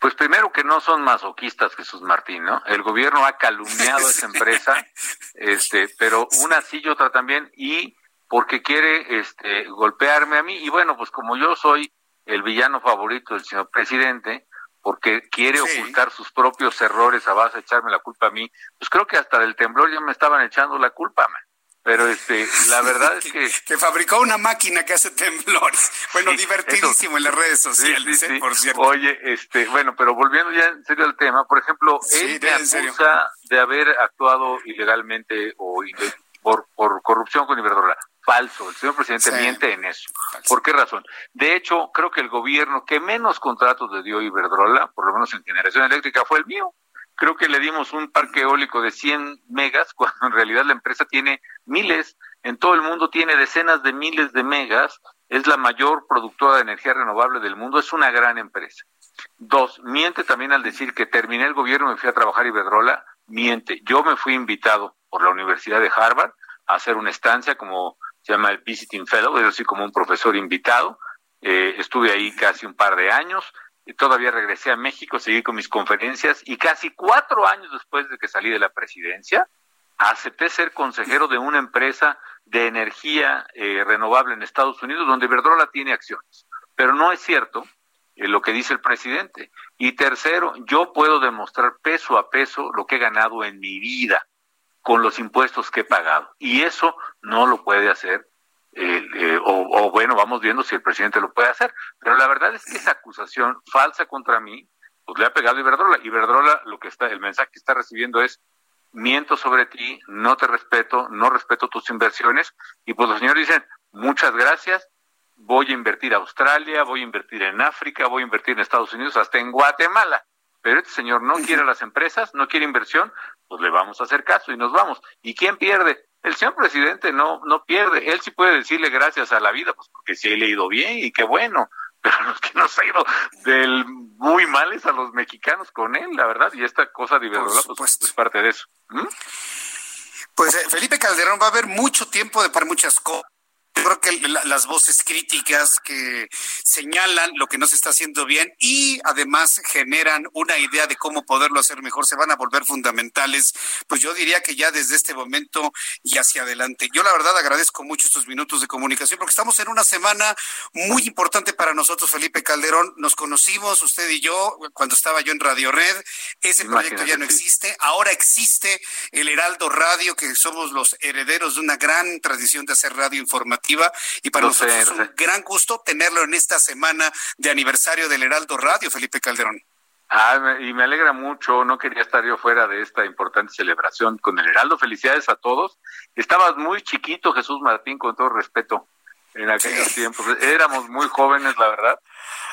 Pues primero que no son masoquistas, Jesús Martín, ¿no? El gobierno ha calumniado a esa empresa, este, pero una sí y otra también, y porque quiere este, golpearme a mí, y bueno, pues como yo soy el villano favorito del señor presidente, porque quiere ocultar sus propios errores a base de echarme la culpa a mí, pues creo que hasta del temblor ya me estaban echando la culpa, man. Pero este, la verdad es que... que fabricó una máquina que hace temblores. Bueno, divertidísimo en las redes sociales, ¿eh? por cierto. Oye, este, bueno, pero volviendo ya en serio al tema, por ejemplo, él me acusa de haber actuado ilegalmente o por, por corrupción con Iberdrola. Falso, el señor presidente miente en eso. ¿Por qué razón? De hecho, creo que el gobierno que menos contratos le dio Iberdrola, por lo menos en generación eléctrica, fue el mío creo que le dimos un parque eólico de 100 megas, cuando en realidad la empresa tiene miles, en todo el mundo tiene decenas de miles de megas, es la mayor productora de energía renovable del mundo, es una gran empresa. Dos, miente también al decir que terminé el gobierno y me fui a trabajar Iberdrola, miente. Yo me fui invitado por la Universidad de Harvard a hacer una estancia como se llama el Visiting Fellow, es decir, como un profesor invitado. Eh, estuve ahí casi un par de años, y todavía regresé a México, seguí con mis conferencias y casi cuatro años después de que salí de la presidencia, acepté ser consejero de una empresa de energía eh, renovable en Estados Unidos donde Iberdrola tiene acciones. Pero no es cierto eh, lo que dice el presidente. Y tercero, yo puedo demostrar peso a peso lo que he ganado en mi vida con los impuestos que he pagado. Y eso no lo puede hacer eh, o, bueno, vamos viendo si el presidente lo puede hacer. Pero la verdad es que esa acusación falsa contra mí, pues le ha pegado Iberdrola. Iberdrola, lo que está, el mensaje que está recibiendo es miento sobre ti, no te respeto, no respeto tus inversiones. Y pues los señores dicen, muchas gracias, voy a invertir a Australia, voy a invertir en África, voy a invertir en Estados Unidos, hasta en Guatemala. Pero este señor no quiere las empresas, no quiere inversión, pues le vamos a hacer caso y nos vamos. ¿Y quién pierde? El señor presidente no, no pierde. Él sí puede decirle gracias a la vida, pues porque sí le ha ido bien y qué bueno. Pero los que nos ha ido del muy mal es a los mexicanos con él, la verdad. Y esta cosa de Iberdrola, pues, es parte de eso. ¿Mm? Pues eh, Felipe Calderón va a haber mucho tiempo de para muchas cosas creo que las voces críticas que señalan lo que no se está haciendo bien y además generan una idea de cómo poderlo hacer mejor se van a volver fundamentales. Pues yo diría que ya desde este momento y hacia adelante. Yo la verdad agradezco mucho estos minutos de comunicación porque estamos en una semana muy importante para nosotros, Felipe Calderón. Nos conocimos, usted y yo, cuando estaba yo en Radio Red. Ese proyecto ya no existe. Ahora existe el Heraldo Radio, que somos los herederos de una gran tradición de hacer radio informativa y para nosotros es un gran gusto tenerlo en esta semana de aniversario del Heraldo Radio, Felipe Calderón. Ah, y me alegra mucho, no quería estar yo fuera de esta importante celebración con el Heraldo. Felicidades a todos. Estabas muy chiquito, Jesús Martín, con todo respeto, en aquellos tiempos. Éramos muy jóvenes, la verdad.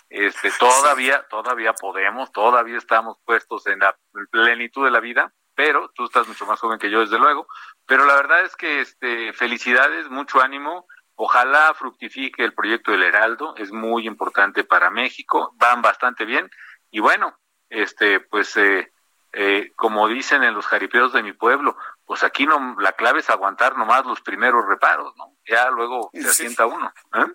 Este, todavía, todavía podemos, todavía estamos puestos en la plenitud de la vida, pero tú estás mucho más joven que yo, desde luego. Pero la verdad es que este, felicidades, mucho ánimo Ojalá fructifique el proyecto del Heraldo, es muy importante para México, van bastante bien y bueno, este, pues eh, eh, como dicen en los jaripeos de mi pueblo, pues aquí no, la clave es aguantar nomás los primeros reparos, ¿no? Ya luego se asienta uno. ¿eh?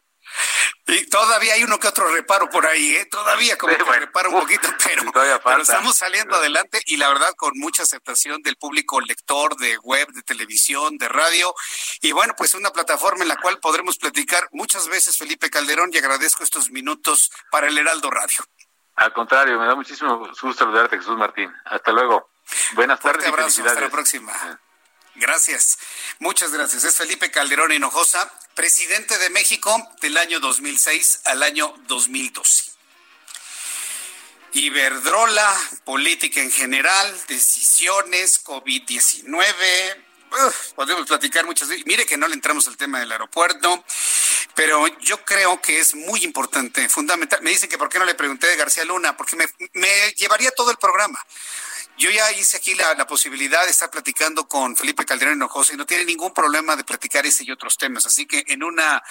Y todavía hay uno que otro reparo por ahí, ¿eh? Todavía como que reparo un poquito, pero, pero, estamos saliendo adelante y la verdad con mucha aceptación del público lector de web, de televisión, de radio. Y bueno, pues una plataforma en la cual podremos platicar muchas veces, Felipe Calderón, y agradezco estos minutos para el Heraldo Radio. Al contrario, me da muchísimo gusto saludarte, Jesús Martín. Hasta luego. Buenas tardes. Un abrazo, hasta la próxima. Gracias, muchas gracias. Es Felipe Calderón Hinojosa, presidente de México del año 2006 al año 2012. Iberdrola, política en general, decisiones, COVID-19, podemos platicar muchas veces. Mire que no le entramos al tema del aeropuerto, pero yo creo que es muy importante, fundamental. Me dicen que por qué no le pregunté de García Luna, porque me, me llevaría todo el programa. Yo ya hice aquí la, posibilidad de estar platicando con Felipe Calderón Hinojosa y no tiene ningún problema de platicar ese y otros temas. Así que en una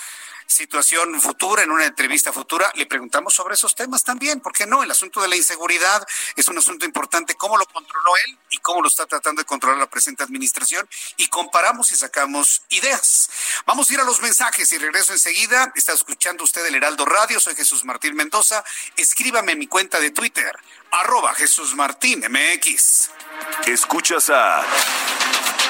situación futura, en una entrevista futura, le preguntamos sobre esos temas también. ¿Por qué no? El asunto de la inseguridad es un asunto importante. ¿Cómo lo controló él y cómo lo está tratando de controlar la presente administración? Y comparamos y sacamos ideas. Vamos a ir a los mensajes y regreso enseguida. Está escuchando usted el Heraldo Radio. Soy Jesús Martín Mendoza. Escríbame en mi cuenta de Twitter, arroba Jesús Martín MX. Escuchas a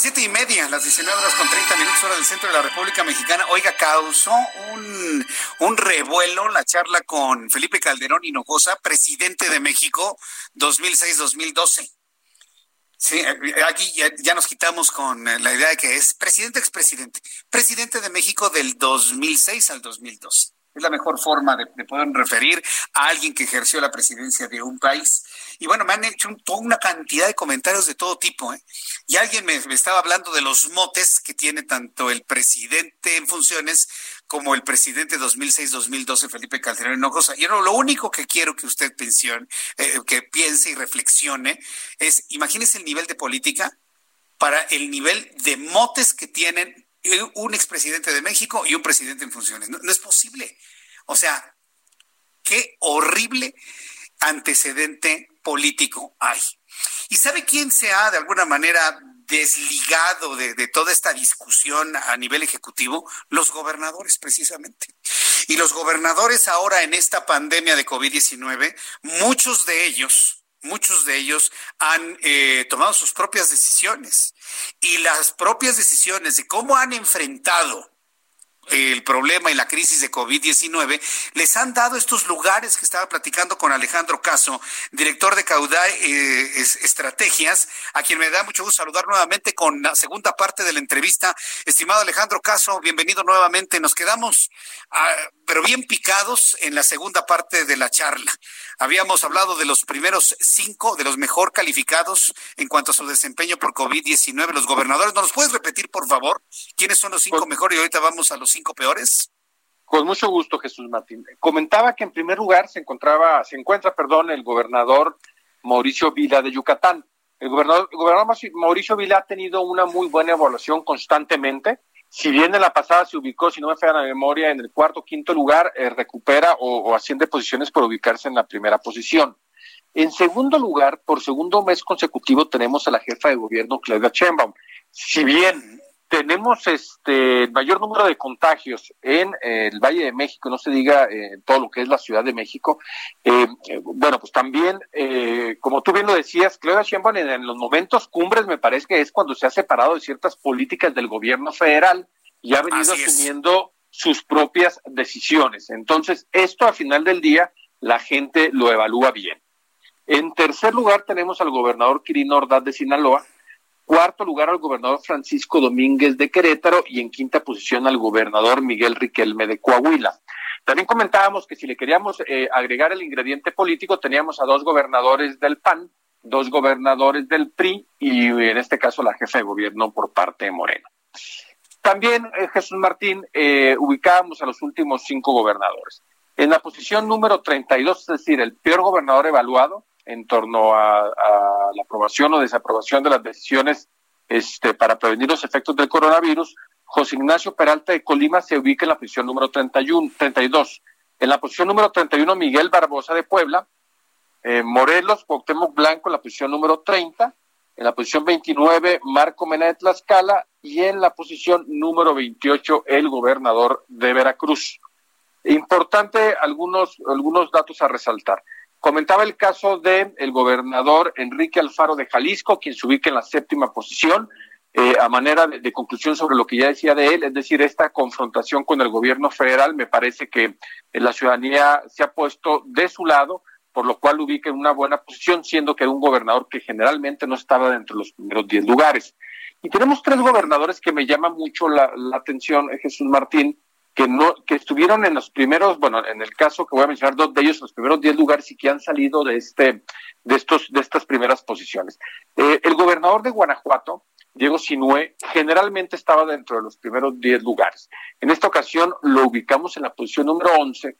Siete y media, las 19 horas con 30 minutos hora del centro de la República Mexicana. Oiga, causó un, revuelo la charla con Felipe Calderón Hinojosa, presidente de México 2006-2012. Sí, aquí ya, nos quitamos con la idea de que es presidente expresidente. Presidente de México del 2006 al 2012. Es la mejor forma de poder referir a alguien que ejerció la presidencia de un país. Y bueno, me han hecho toda una cantidad de comentarios de todo tipo. ¿eh? Y alguien me, estaba hablando de los motes que tiene tanto el presidente en funciones como el presidente 2006-2012, Felipe Calderón Hinojosa. Y lo único que quiero que usted pensione, eh, que piense y reflexione es, imagínese el nivel de política para el nivel de motes que tienen un expresidente de México y un presidente en funciones. no es posible. O sea, qué horrible antecedente político hay. ¿Y sabe quién se ha de alguna manera desligado de, toda esta discusión a nivel ejecutivo? Los gobernadores, precisamente. Y los gobernadores ahora en esta pandemia de COVID-19, muchos de ellos, muchos de ellos han eh, tomado sus propias decisiones. Y las propias decisiones de cómo han enfrentado el problema y la crisis de COVID-19, les han dado estos lugares que estaba platicando con Alejandro Caso, director de Caudai eh, Estrategias, a quien me da mucho gusto saludar nuevamente con la segunda parte de la entrevista. Estimado Alejandro Caso, bienvenido nuevamente. Nos quedamos, ah, pero bien picados en la segunda parte de la charla. Habíamos hablado de los primeros cinco, de los mejor calificados en cuanto a su desempeño por COVID-19, los gobernadores. ¿Nos los puedes repetir, por favor? ¿Quiénes son los cinco mejores? Y ahorita vamos a los cinco peores. Con mucho gusto, Jesús Martín. Comentaba que en primer lugar se encontraba, se encuentra, perdón, el gobernador Mauricio Vila de Yucatán. El gobernador, el gobernador Mauricio Vila ha tenido una muy buena evaluación constantemente si bien en la pasada se ubicó, si no me falla la memoria, en el cuarto o quinto lugar, eh, recupera o, asciende posiciones por ubicarse en la primera posición. En segundo lugar, por segundo mes consecutivo, tenemos a la jefa de gobierno, Claudia Sheinbaum. Si bien tenemos este mayor número de contagios en eh, el Valle de México, no se diga en eh, todo lo que es la Ciudad de México. Eh, bueno, pues también, como tú bien lo decías, Claudia Sheinbaum en, los momentos cumbres me parece que es cuando se ha separado de ciertas políticas del gobierno federal y ha venido asumiendo sus propias decisiones. Entonces, esto al final del día la gente lo evalúa bien. En tercer lugar tenemos al gobernador Quirino Ordaz de Sinaloa, cuarto lugar al gobernador Francisco Domínguez de Querétaro y en quinta posición al gobernador Miguel Riquelme de Coahuila. También comentábamos que si le queríamos eh, agregar el ingrediente político, teníamos a dos gobernadores del PAN, dos gobernadores del PRI y en este caso la jefa de gobierno por parte de Moreno. También, eh, Jesús Martín, eh, ubicábamos a los últimos cinco gobernadores. En la posición número 32, es decir, el peor gobernador evaluado, en torno a, la aprobación o desaprobación de las decisiones este, para prevenir los efectos del coronavirus, José Ignacio Peralta de Colima se ubica en la posición número 31, 32. En la posición número 31, Miguel Barbosa de Puebla. Eh, Morelos, Cuauhtémoc Blanco en la posición número 30. En la posición 29, Marco Mena de Tlaxcala. Y en la posición número 28, el gobernador de Veracruz. Importante algunos, algunos datos a resaltar. Comentaba el caso del el gobernador Enrique Alfaro de Jalisco, quien se ubica en la séptima posición, eh, a manera de, conclusión sobre lo que ya decía de él, es decir, esta confrontación con el gobierno federal, me parece que eh, la ciudadanía se ha puesto de su lado, por lo cual ubica en una buena posición, siendo que un gobernador que generalmente no estaba dentro de los primeros diez lugares. Y tenemos tres gobernadores que me llaman mucho la, la atención, eh, Jesús Martín, que no que estuvieron en los primeros, bueno, en el caso que voy a mencionar dos de ellos, los primeros diez lugares y que han salido de este de estos de estas primeras posiciones. Eh, el gobernador de Guanajuato, Diego Sinue, generalmente estaba dentro de los primeros diez lugares. En esta ocasión lo ubicamos en la posición número once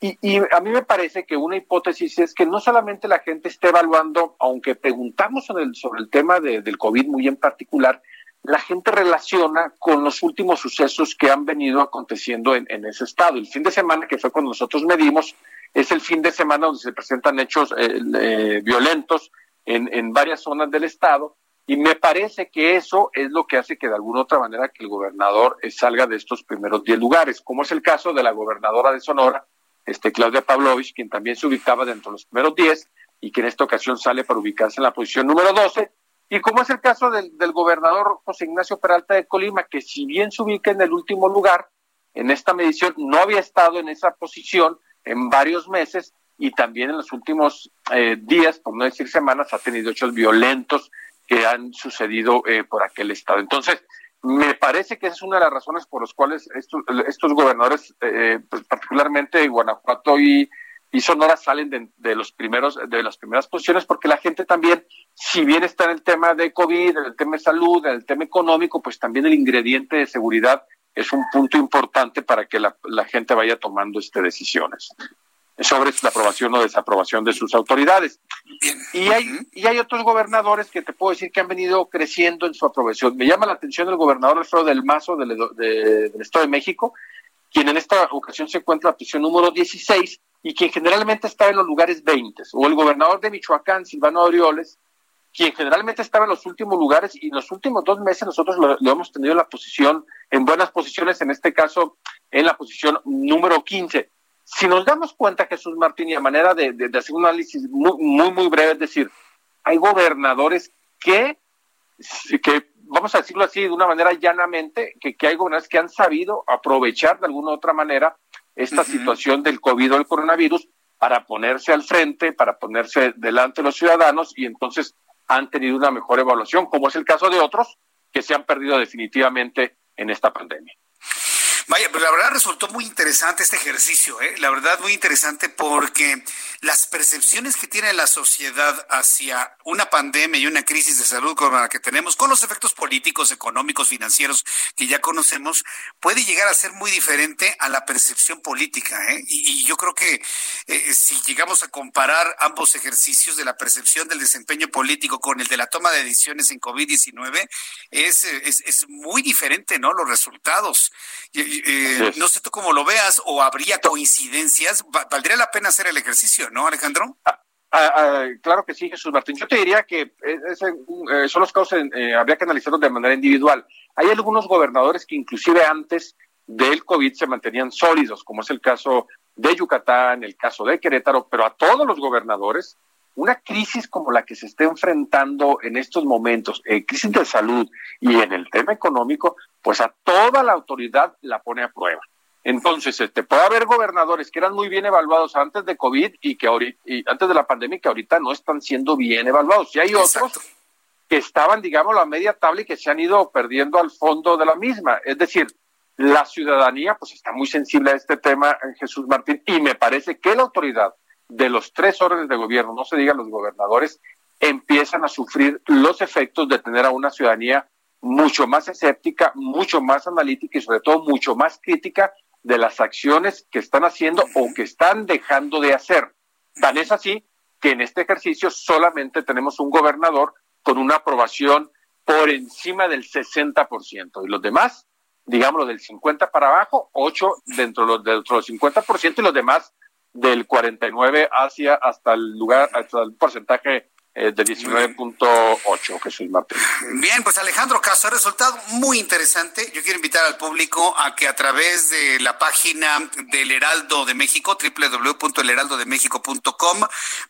y, y, a mí me parece que una hipótesis es que no solamente la gente esté evaluando, aunque preguntamos sobre el, sobre el tema de, del COVID muy en particular, la gente relaciona con los últimos sucesos que han venido aconteciendo en, ese estado. El fin de semana, que fue cuando nosotros medimos, es el fin de semana donde se presentan hechos eh, eh, violentos en, en varias zonas del estado. Y me parece que eso es lo que hace que de alguna otra manera que el gobernador eh, salga de estos primeros 10 lugares, como es el caso de la gobernadora de Sonora, este Claudia Pavlovich, quien también se ubicaba dentro de los primeros 10 y que en esta ocasión sale para ubicarse en la posición número 12 y como es el caso del, gobernador José Ignacio Peralta de Colima, que si bien se ubica en el último lugar, en esta medición no había estado en esa posición en varios meses y también en los últimos eh, días, por no decir semanas, ha tenido hechos violentos que han sucedido eh, por aquel estado. Entonces, me parece que esa es una de las razones por las cuales estos, estos gobernadores, eh, pues particularmente Guanajuato y, y Sonora salen de, los primeros, de las primeras posiciones porque la gente también, si bien está en el tema de COVID, en el tema de salud, en el tema económico, pues también el ingrediente de seguridad es un punto importante para que la, gente vaya tomando este decisiones sobre la aprobación o desaprobación de sus autoridades. Y hay, y hay otros gobernadores que te puedo decir que han venido creciendo en su aprobación. Me llama la atención el gobernador Alfredo del Mazo del, del Estado de México, quien en esta ocasión se encuentra en la posición número 16 y quien generalmente estaba en los lugares 20, o el gobernador de Michoacán, Silvano Orioles, quien generalmente estaba en los últimos lugares y en los últimos dos meses nosotros lo, hemos tenido en la posición, en buenas posiciones, en este caso en la posición número 15. Si nos damos cuenta, Jesús Martín, y a manera de, hacer un análisis muy, muy, muy breve, es decir, hay gobernadores que, que vamos a decirlo así de una manera llanamente, que, que hay gobernadores que han sabido aprovechar de alguna u otra manera esta situación del COVID o el coronavirus para ponerse al frente, para ponerse delante de los ciudadanos y entonces han tenido una mejor evaluación, como es el caso de otros que se han perdido definitivamente en esta pandemia. Vaya, pero la verdad resultó muy interesante este ejercicio, ¿eh? la verdad muy interesante porque las percepciones que tiene la sociedad hacia una pandemia y una crisis de salud como la que tenemos, con los efectos políticos, económicos, financieros que ya conocemos, puede llegar a ser muy diferente a la percepción política. ¿eh? Y, yo creo que eh, si llegamos a comparar ambos ejercicios de la percepción del desempeño político con el de la toma de decisiones en COVID-19, es, es, es, muy diferente, ¿no? Los resultados. Eh, no sé tú cómo lo veas, o habría coincidencias. Valdría la pena hacer el ejercicio, ¿no, Alejandro? Ah, ah, ah, claro que sí, Jesús Martín. Yo te diría que eh, eh, son los casos, habría que analizarlos de manera individual. Hay algunos gobernadores que inclusive antes del COVID se mantenían sólidos, como es el caso de Yucatán, el caso de Querétaro, pero a todos los gobernadores una crisis como la que se está enfrentando en estos momentos, en crisis de salud y en el tema económico, pues a toda la autoridad la pone a prueba. Entonces, este, puede haber gobernadores que eran muy bien evaluados antes de COVID y que ahorita, y antes de la pandemia que ahorita no están siendo bien evaluados. Y hay otros que estaban, digamos, a media tabla y que se han ido perdiendo al fondo de la misma. Es decir, la ciudadanía pues está muy sensible a este tema, Jesús Martín, y me parece que la autoridad de los tres órdenes de gobierno, no se digan los gobernadores, empiezan a sufrir los efectos de tener a una ciudadanía mucho más escéptica, mucho más analítica y sobre todo mucho más crítica de las acciones que están haciendo o que están dejando de hacer. Tan es así que en este ejercicio solamente tenemos un gobernador con una aprobación por encima del 60% y los demás, digámoslo del 50 para abajo, 8 dentro de los, dentro del 50% y los demás del 49 hacia hasta el lugar, hasta el porcentaje eh, de 19.8, Jesús Martín. Bien, pues Alejandro Caso, ha resultado muy interesante. Yo quiero invitar al público a que a través de la página del Heraldo de México, www.elheraldodemexico.com,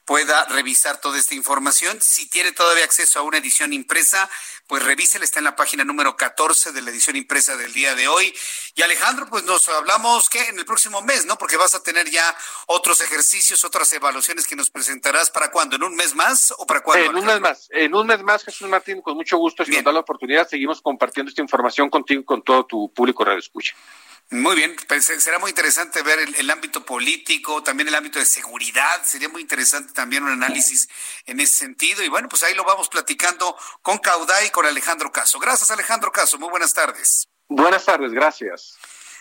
pueda revisar toda esta información. Si tiene todavía acceso a una edición impresa, pues revísela, está en la página número 14 de la edición impresa del día de hoy. Y Alejandro, pues nos hablamos que en el próximo mes, ¿no? Porque vas a tener ya otros ejercicios, otras evaluaciones que nos presentarás para cuándo, ¿en un mes más o para cuándo? En un mes más, en un mes más, Jesús Martín, con mucho gusto, si nos da la oportunidad, seguimos compartiendo esta información contigo y con todo tu público Radio Escucha. Muy bien, pues, será muy interesante ver el, ámbito político, también el ámbito de seguridad, sería muy interesante también un análisis en ese sentido. Y bueno, pues ahí lo vamos platicando con Cauday y con Alejandro Caso. Gracias, Alejandro Caso, muy buenas tardes. Buenas tardes, gracias.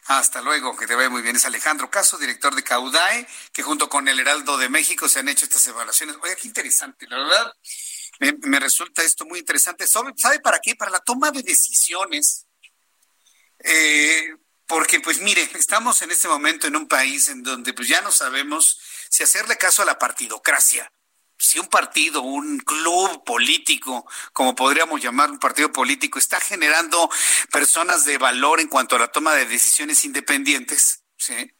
Hasta luego, que te vaya muy bien. Es Alejandro Caso, director de Caudae, que junto con el Heraldo de México se han hecho estas evaluaciones. Oye, qué interesante, la verdad. Me, resulta esto muy interesante. ¿Sabe para qué? Para la toma de decisiones. Eh, porque pues mire, estamos en este momento en un país en donde pues ya no sabemos si hacerle caso a la partidocracia. Si un partido, un club político, como podríamos llamar un partido político, está generando personas de valor en cuanto a la toma de decisiones independientes, ¿sí?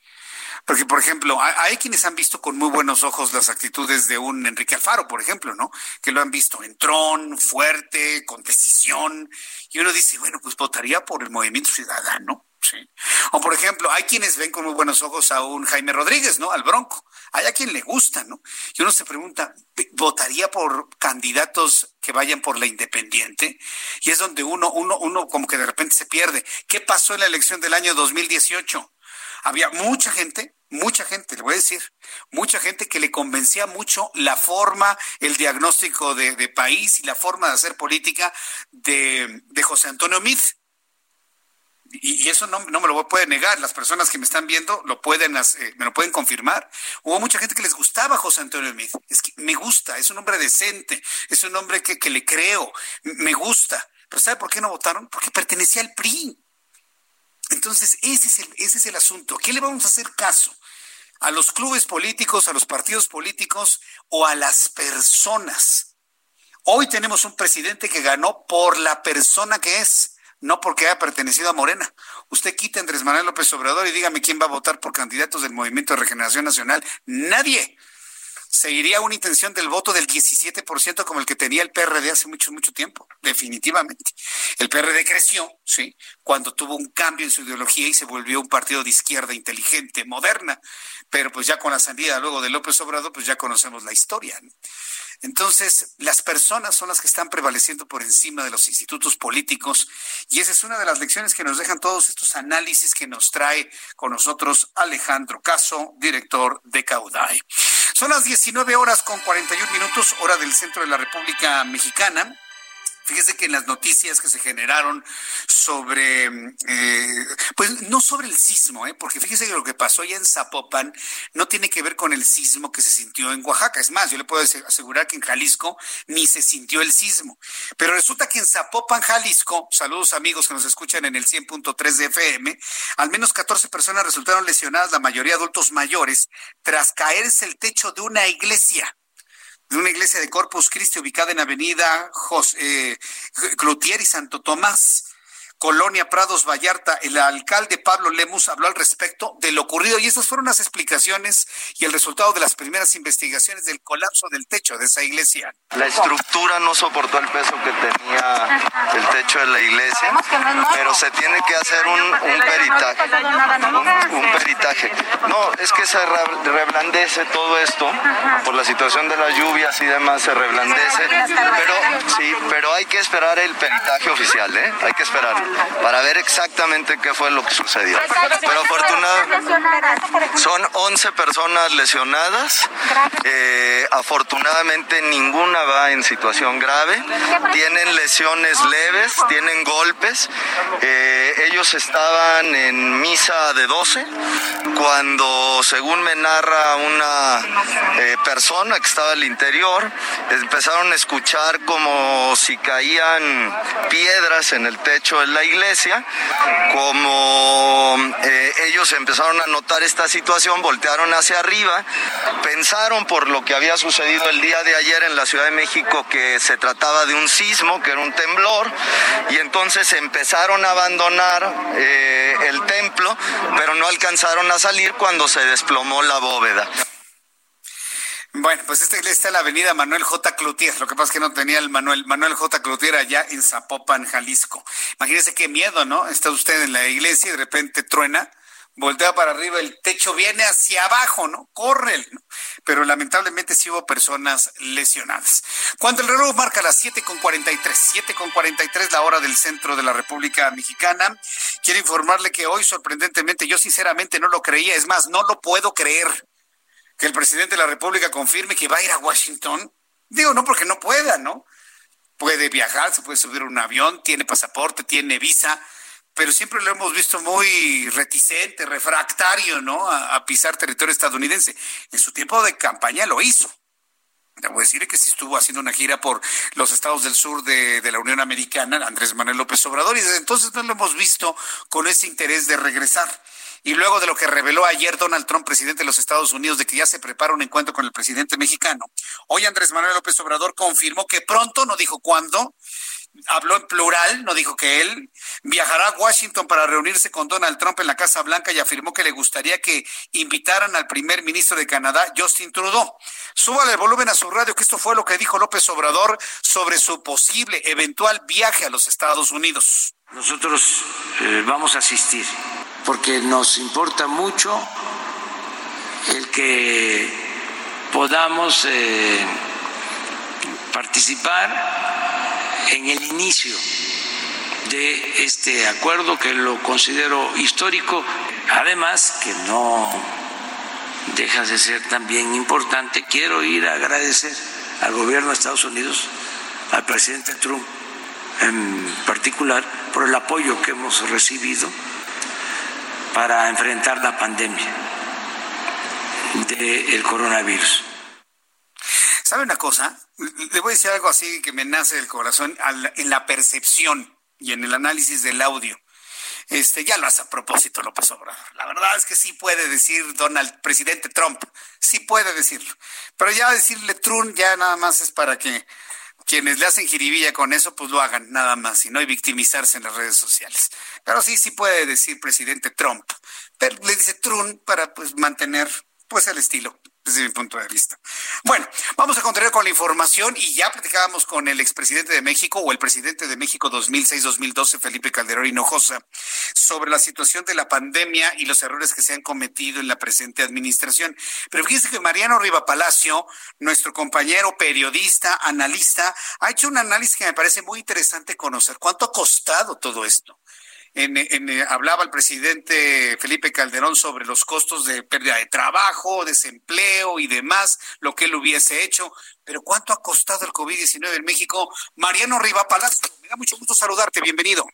Porque, por ejemplo, hay quienes han visto con muy buenos ojos las actitudes de un Enrique Alfaro, por ejemplo, ¿no? Que lo han visto en tron, fuerte, con decisión. Y uno dice, bueno, pues votaría por el movimiento ciudadano. O por ejemplo, hay quienes ven con muy buenos ojos a un Jaime Rodríguez, ¿no? Al Bronco. Hay a quien le gusta, ¿no? Y uno se pregunta, ¿votaría por candidatos que vayan por la independiente? Y es donde uno, uno, uno como que de repente se pierde. ¿Qué pasó en la elección del año 2018? Había mucha gente mucha gente, le voy a decir, mucha gente que le convencía mucho la forma, el diagnóstico de, país y la forma de hacer política de, José Antonio Mid. Y, eso no, me lo puede negar. Las personas que me están viendo lo pueden, eh, me lo pueden confirmar. Hubo mucha gente que les gustaba José Antonio Mid. Es que me gusta, es un hombre decente, es un hombre que, que le creo, me gusta. Pero ¿sabe por qué no votaron? Porque pertenecía al PRI. Entonces, ese es, el, ese es el asunto. ¿Qué le vamos a hacer caso? ¿A los clubes políticos, a los partidos políticos o a las personas? Hoy tenemos un presidente que ganó por la persona que es, no porque haya pertenecido a Morena. Usted quita a Andrés Manuel López Obrador y dígame quién va a votar por candidatos del Movimiento de Regeneración Nacional. Nadie seguiría una intención del voto del 17% como el que tenía el PRD hace mucho, mucho tiempo, definitivamente. El PRD creció, sí, cuando tuvo un cambio en su ideología y se volvió un partido de izquierda inteligente, moderna, pero pues ya con la salida luego de López Obrador, pues ya conocemos la historia. Entonces, las personas son las que están prevaleciendo por encima de los institutos políticos y esa es una de las lecciones que nos dejan todos estos análisis que nos trae con nosotros Alejandro Caso, director de Caudai. Son las 19 horas con 41 minutos, hora del centro de la República Mexicana. Fíjese que en las noticias que se generaron sobre, eh, pues no sobre el sismo, ¿eh? porque fíjese que lo que pasó allá en Zapopan no tiene que ver con el sismo que se sintió en Oaxaca. Es más, yo le puedo asegurar que en Jalisco ni se sintió el sismo. Pero resulta que en Zapopan, Jalisco, saludos amigos que nos escuchan en el 100.3 de FM, al menos 14 personas resultaron lesionadas, la mayoría adultos mayores, tras caerse el techo de una iglesia de una iglesia de Corpus Christi ubicada en Avenida José, eh, Cloutier y Santo Tomás. Colonia Prados Vallarta, el alcalde Pablo Lemus habló al respecto de lo ocurrido y esas fueron las explicaciones y el resultado de las primeras investigaciones del colapso del techo de esa iglesia. La estructura no soportó el peso que tenía el techo de la iglesia, pero se tiene que hacer un, peritaje. Un, peritaje. No, es que se reblandece todo esto por la situación de las lluvias y demás, se reblandece, pero sí, pero hay que esperar el peritaje oficial, ¿eh? Hay que esperarlo para ver exactamente qué fue lo que sucedió. Pero afortunadamente son 11 personas lesionadas. Eh, afortunadamente ninguna va en situación grave. Tienen lesiones leves, tienen golpes. Eh, ellos estaban en misa de 12 cuando, según me narra una eh, persona que estaba al interior, empezaron a escuchar como si caían piedras en el techo del la iglesia, como eh, ellos empezaron a notar esta situación, voltearon hacia arriba, pensaron por lo que había sucedido el día de ayer en la Ciudad de México que se trataba de un sismo, que era un temblor, y entonces empezaron a abandonar eh, el templo, pero no alcanzaron a salir cuando se desplomó la bóveda. Bueno, pues esta iglesia está en la avenida Manuel J. Cloutier. Lo que pasa es que no tenía el Manuel, Manuel J. Cloutier allá en Zapopan, Jalisco. Imagínese qué miedo, ¿no? Está usted en la iglesia y de repente truena, voltea para arriba, el techo viene hacia abajo, ¿no? Corre, ¿no? Pero lamentablemente sí hubo personas lesionadas. Cuando el reloj marca las 7.43, 7.43 la hora del centro de la República Mexicana, quiero informarle que hoy sorprendentemente, yo sinceramente no lo creía, es más, no lo puedo creer que el presidente de la República confirme que va a ir a Washington. Digo, no porque no pueda, ¿no? Puede viajar, se puede subir un avión, tiene pasaporte, tiene visa, pero siempre lo hemos visto muy reticente, refractario, ¿no? A, pisar territorio estadounidense. En su tiempo de campaña lo hizo. Debo decir que sí estuvo haciendo una gira por los estados del sur de, la Unión Americana, Andrés Manuel López Obrador, y desde entonces no lo hemos visto con ese interés de regresar. Y luego de lo que reveló ayer Donald Trump, presidente de los Estados Unidos, de que ya se prepara un encuentro con el presidente mexicano, hoy Andrés Manuel López Obrador confirmó que pronto, no dijo cuándo, habló en plural, no dijo que él viajará a Washington para reunirse con Donald Trump en la Casa Blanca y afirmó que le gustaría que invitaran al primer ministro de Canadá, Justin Trudeau. Súbale el volumen a su radio, que esto fue lo que dijo López Obrador sobre su posible eventual viaje a los Estados Unidos. Nosotros eh, vamos a asistir porque nos importa mucho el que podamos eh, participar en el inicio de este acuerdo que lo considero histórico, además que no deja de ser también importante. Quiero ir a agradecer al gobierno de Estados Unidos, al presidente Trump en particular, por el apoyo que hemos recibido para enfrentar la pandemia del coronavirus. ¿Sabe una cosa? Le voy a decir algo así que me nace del corazón en la percepción y en el análisis del audio. Este, ya lo hace a propósito López Obrador. La verdad es que sí puede decir Donald, presidente Trump, sí puede decirlo. Pero ya decirle Trump ya nada más es para que quienes le hacen jiribilla con eso, pues lo hagan nada más y no hay victimizarse en las redes sociales. Pero sí, sí puede decir presidente Trump. Pero le dice Trump para pues mantener pues el estilo desde mi punto de vista. Bueno, vamos a continuar con la información y ya platicábamos con el expresidente de México o el presidente de México 2006-2012, Felipe Calderón Hinojosa, sobre la situación de la pandemia y los errores que se han cometido en la presente administración. Pero fíjense que Mariano Riva Palacio, nuestro compañero periodista, analista, ha hecho un análisis que me parece muy interesante conocer. ¿Cuánto ha costado todo esto? En, eh, hablaba el presidente Felipe Calderón sobre los costos de pérdida de trabajo, desempleo y demás, lo que él hubiese hecho. Pero ¿cuánto ha costado el COVID-19 en México? Mariano Riva Palacio, me da mucho gusto saludarte, bienvenido.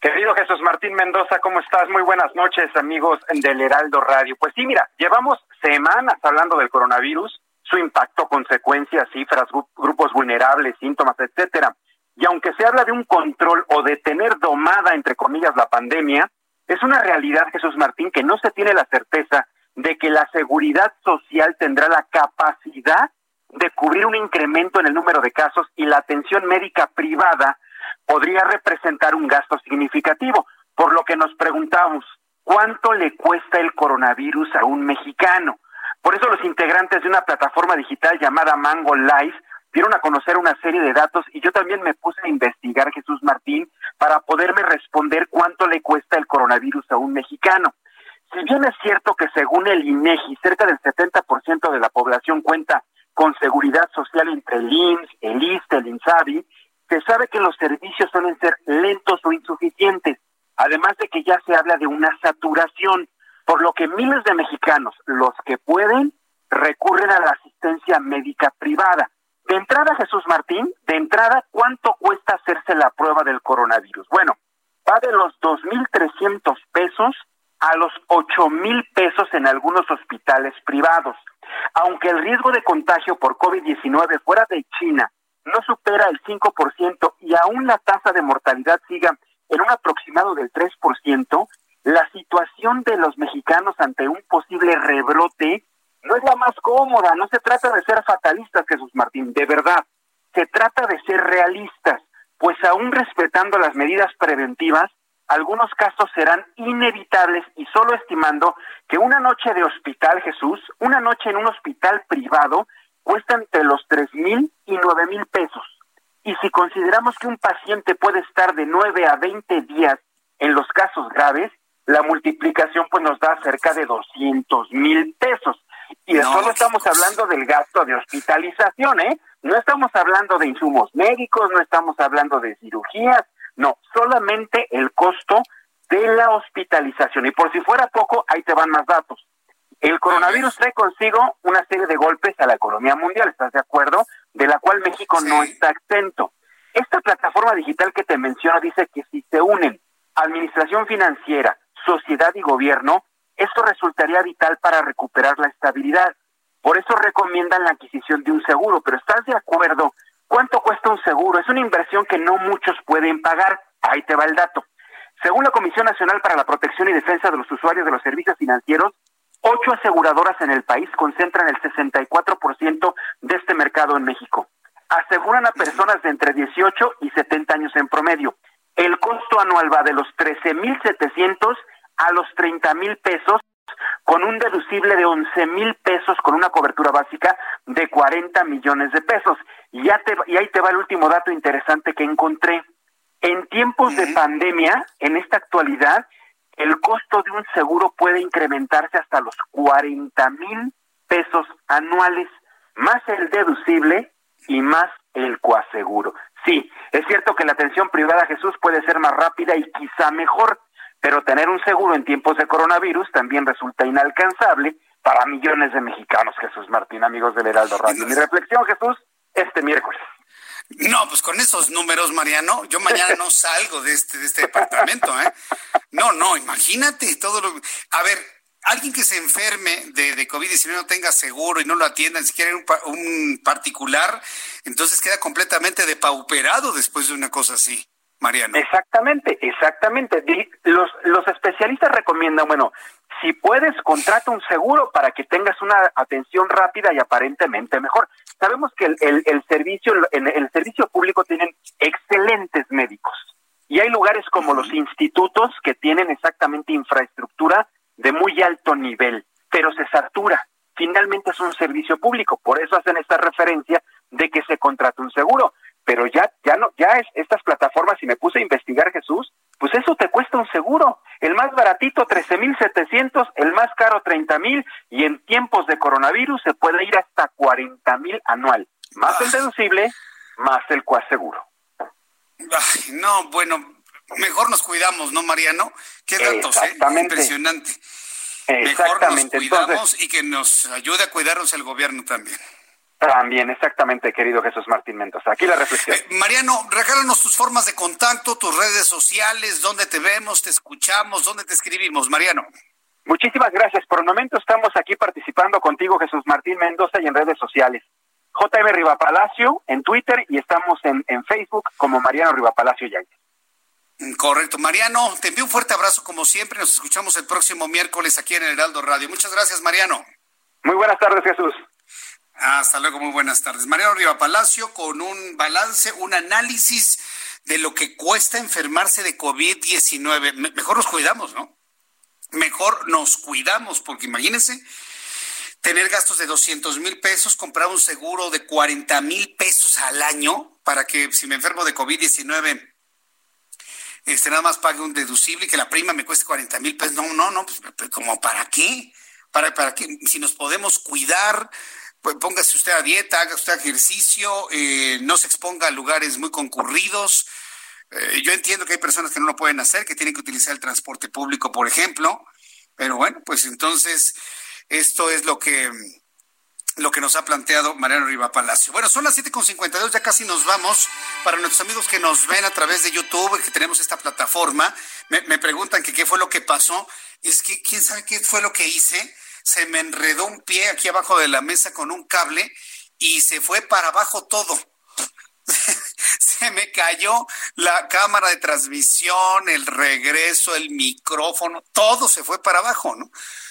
Querido Jesús Martín Mendoza, ¿cómo estás? Muy buenas noches, amigos del Heraldo Radio. Pues sí, mira, llevamos semanas hablando del coronavirus, su impacto, consecuencias, cifras, grupos vulnerables, síntomas, etcétera. Y aunque se habla de un control o de tener domada, entre comillas, la pandemia, es una realidad, Jesús Martín, que no se tiene la certeza de que la seguridad social tendrá la capacidad de cubrir un incremento en el número de casos y la atención médica privada podría representar un gasto significativo, por lo que nos preguntamos, ¿cuánto le cuesta el coronavirus a un mexicano? Por eso los integrantes de una plataforma digital llamada Mango Life dieron a conocer una serie de datos y yo también me puse a investigar, Jesús Martín, para poderme responder cuánto le cuesta el coronavirus a un mexicano. Si bien es cierto que según el INEGI, cerca del 70% de la población cuenta con seguridad social entre el IMSS, el ISTE, el INSABI, se sabe que los servicios suelen ser lentos o insuficientes, además de que ya se habla de una saturación, por lo que miles de mexicanos, los que pueden, recurren a la asistencia médica privada. De entrada, Jesús Martín, de entrada, ¿cuánto cuesta hacerse la prueba del coronavirus? Bueno, va de los 2.300 pesos a los 8.000 pesos en algunos hospitales privados. Aunque el riesgo de contagio por COVID-19 fuera de China no supera el 5% y aún la tasa de mortalidad siga en un aproximado del 3%, la situación de los mexicanos ante un posible rebrote no es la más cómoda, no se trata de ser fatalistas, Jesús Martín, de verdad, se trata de ser realistas, pues aún respetando las medidas preventivas, algunos casos serán inevitables y solo estimando que una noche de hospital, Jesús, una noche en un hospital privado, cuesta entre los tres mil y nueve mil pesos. Y si consideramos que un paciente puede estar de nueve a veinte días en los casos graves, la multiplicación pues nos da cerca de doscientos mil pesos. Y no, solo estamos hablando del gasto de hospitalización, ¿eh? No estamos hablando de insumos médicos, no estamos hablando de cirugías, no, solamente el costo de la hospitalización. Y por si fuera poco, ahí te van más datos. El coronavirus trae consigo una serie de golpes a la economía mundial, ¿estás de acuerdo? De la cual México no está exento. Esta plataforma digital que te menciono dice que si se unen administración financiera, sociedad y gobierno, esto resultaría vital para recuperar la estabilidad. Por eso recomiendan la adquisición de un seguro, pero ¿estás de acuerdo? ¿Cuánto cuesta un seguro? Es una inversión que no muchos pueden pagar. Ahí te va el dato. Según la Comisión Nacional para la Protección y Defensa de los Usuarios de los Servicios Financieros, ocho aseguradoras en el país concentran el 64% de este mercado en México. Aseguran a personas de entre 18 y 70 años en promedio. El costo anual va de los 13.700 a los 30 mil pesos con un deducible de 11 mil pesos con una cobertura básica de 40 millones de pesos. Y, ya te, y ahí te va el último dato interesante que encontré. En tiempos de pandemia, en esta actualidad, el costo de un seguro puede incrementarse hasta los 40 mil pesos anuales, más el deducible y más el coaseguro. Sí, es cierto que la atención privada, Jesús, puede ser más rápida y quizá mejor, pero tener un seguro en tiempos de coronavirus también resulta inalcanzable, para millones de mexicanos, Jesús Martín, amigos del Heraldo Radio. Mi reflexión, Jesús, este miércoles. No, pues con esos números, Mariano, yo mañana no salgo de este, de este departamento, ¿eh? No, no, imagínate todo lo... A ver, alguien que se enferme de, de COVID-19 no tenga seguro y no lo atienda, ni siquiera un, un particular, entonces queda completamente depauperado después de una cosa así. Mariano. Exactamente, exactamente. Los, los especialistas recomiendan, bueno, si puedes, contrata un seguro para que tengas una atención rápida y aparentemente mejor. Sabemos que el, el, servicio, en el servicio público tienen excelentes médicos y hay lugares como los institutos que tienen exactamente infraestructura de muy alto nivel, pero se satura. Finalmente es un servicio público, por eso hacen esta referencia de que se contrata un seguro pero ya ya no ya es estas plataformas si me puse a investigar Jesús pues eso te cuesta un seguro. El más baratito trece mil setecientos el más caro treinta mil y en tiempos de coronavirus se puede ir hasta cuarenta mil anual. Más el deducible más el coaseguro. No bueno mejor nos cuidamos no Mariano qué datos eh? impresionante. Exactamente. Mejor nos cuidamos y que nos ayude a cuidarnos el gobierno también. También, exactamente, querido Jesús Martín Mendoza. Aquí la reflexión. Eh, Mariano, regálanos tus formas de contacto, tus redes sociales, dónde te vemos, te escuchamos, dónde te escribimos, Mariano. Muchísimas gracias. Por el momento estamos aquí participando contigo, Jesús Martín Mendoza, y en redes sociales. JM Rivapalacio en Twitter y estamos en, en Facebook como Mariano Rivapalacio Yáñez. Mm, correcto. Mariano, te envío un fuerte abrazo como siempre. Nos escuchamos el próximo miércoles aquí en el Heraldo Radio. Muchas gracias, Mariano. Muy buenas tardes, Jesús. Hasta luego, muy buenas tardes. Mariano Riva Palacio con un balance, un análisis de lo que cuesta enfermarse de COVID-19. Mejor nos cuidamos, ¿no? Mejor nos cuidamos, porque imagínense tener gastos de 200 mil pesos, comprar un seguro de 40 mil pesos al año para que si me enfermo de COVID-19 este, nada más pague un deducible y que la prima me cueste 40 mil pesos. No, no, no, pues, como para qué? Para, para que si nos podemos cuidar, pues póngase usted a dieta, haga usted ejercicio, eh, no se exponga a lugares muy concurridos. Eh, yo entiendo que hay personas que no lo pueden hacer, que tienen que utilizar el transporte público, por ejemplo, pero bueno, pues entonces esto es lo que lo que nos ha planteado Mariano Riva Palacio. Bueno, son las 7.52, ya casi nos vamos. Para nuestros amigos que nos ven a través de YouTube, que tenemos esta plataforma, me, me preguntan que qué fue lo que pasó. Es que, ¿quién sabe qué fue lo que hice? Se me enredó un pie aquí abajo de la mesa con un cable y se fue para abajo todo. se me cayó la cámara de transmisión, el regreso, el micrófono, todo se fue para abajo, ¿no?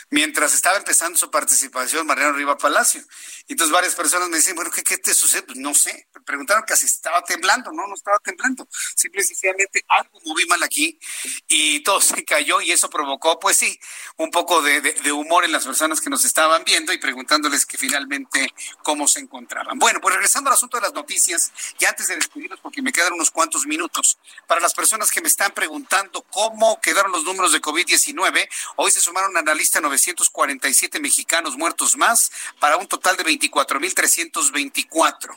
Mientras estaba empezando su participación Mariano Riva Palacio. Entonces varias personas me dicen, bueno, ¿qué, qué te sucede? Pues no sé. Preguntaron que si estaba temblando. No, no estaba temblando. Simple y sencillamente algo moví mal aquí y todo se cayó y eso provocó, pues sí, un poco de, de, humor en las personas que nos estaban viendo y preguntándoles que finalmente cómo se encontraban. Bueno, pues regresando al asunto de las noticias y antes de despedirnos, porque me quedan unos cuantos minutos, para las personas que me están preguntando cómo quedaron los números de COVID-19, hoy se sumaron a la lista 947 mexicanos muertos más para un total de 24.324.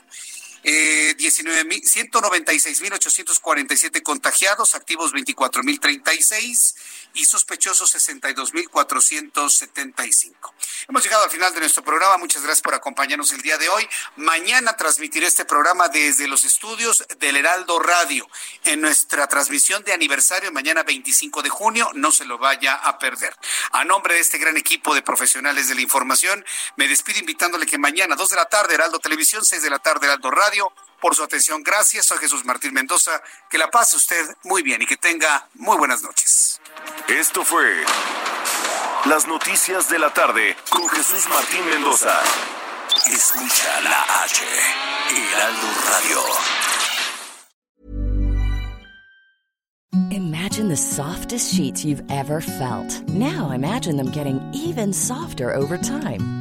Eh, 196.847 contagiados, activos 24.036 y sospechosos 62.475. Hemos llegado al final de nuestro programa. Muchas gracias por acompañarnos el día de hoy. Mañana transmitiré este programa desde los estudios del Heraldo Radio en nuestra transmisión de aniversario mañana 25 de junio. No se lo vaya a perder. A nombre de este gran equipo de profesionales de la información, me despido invitándole que mañana 2 de la tarde Heraldo Televisión, 6 de la tarde Heraldo Radio por su atención. Gracias. Soy Jesús Martín Mendoza. Que la pase usted muy bien y que tenga muy buenas noches. Esto fue Las Noticias de la Tarde con Jesús Martín Mendoza. Escucha la H. Heraldo Radio. Imagine the softest sheets you've ever felt. Now imagine them getting even softer over time.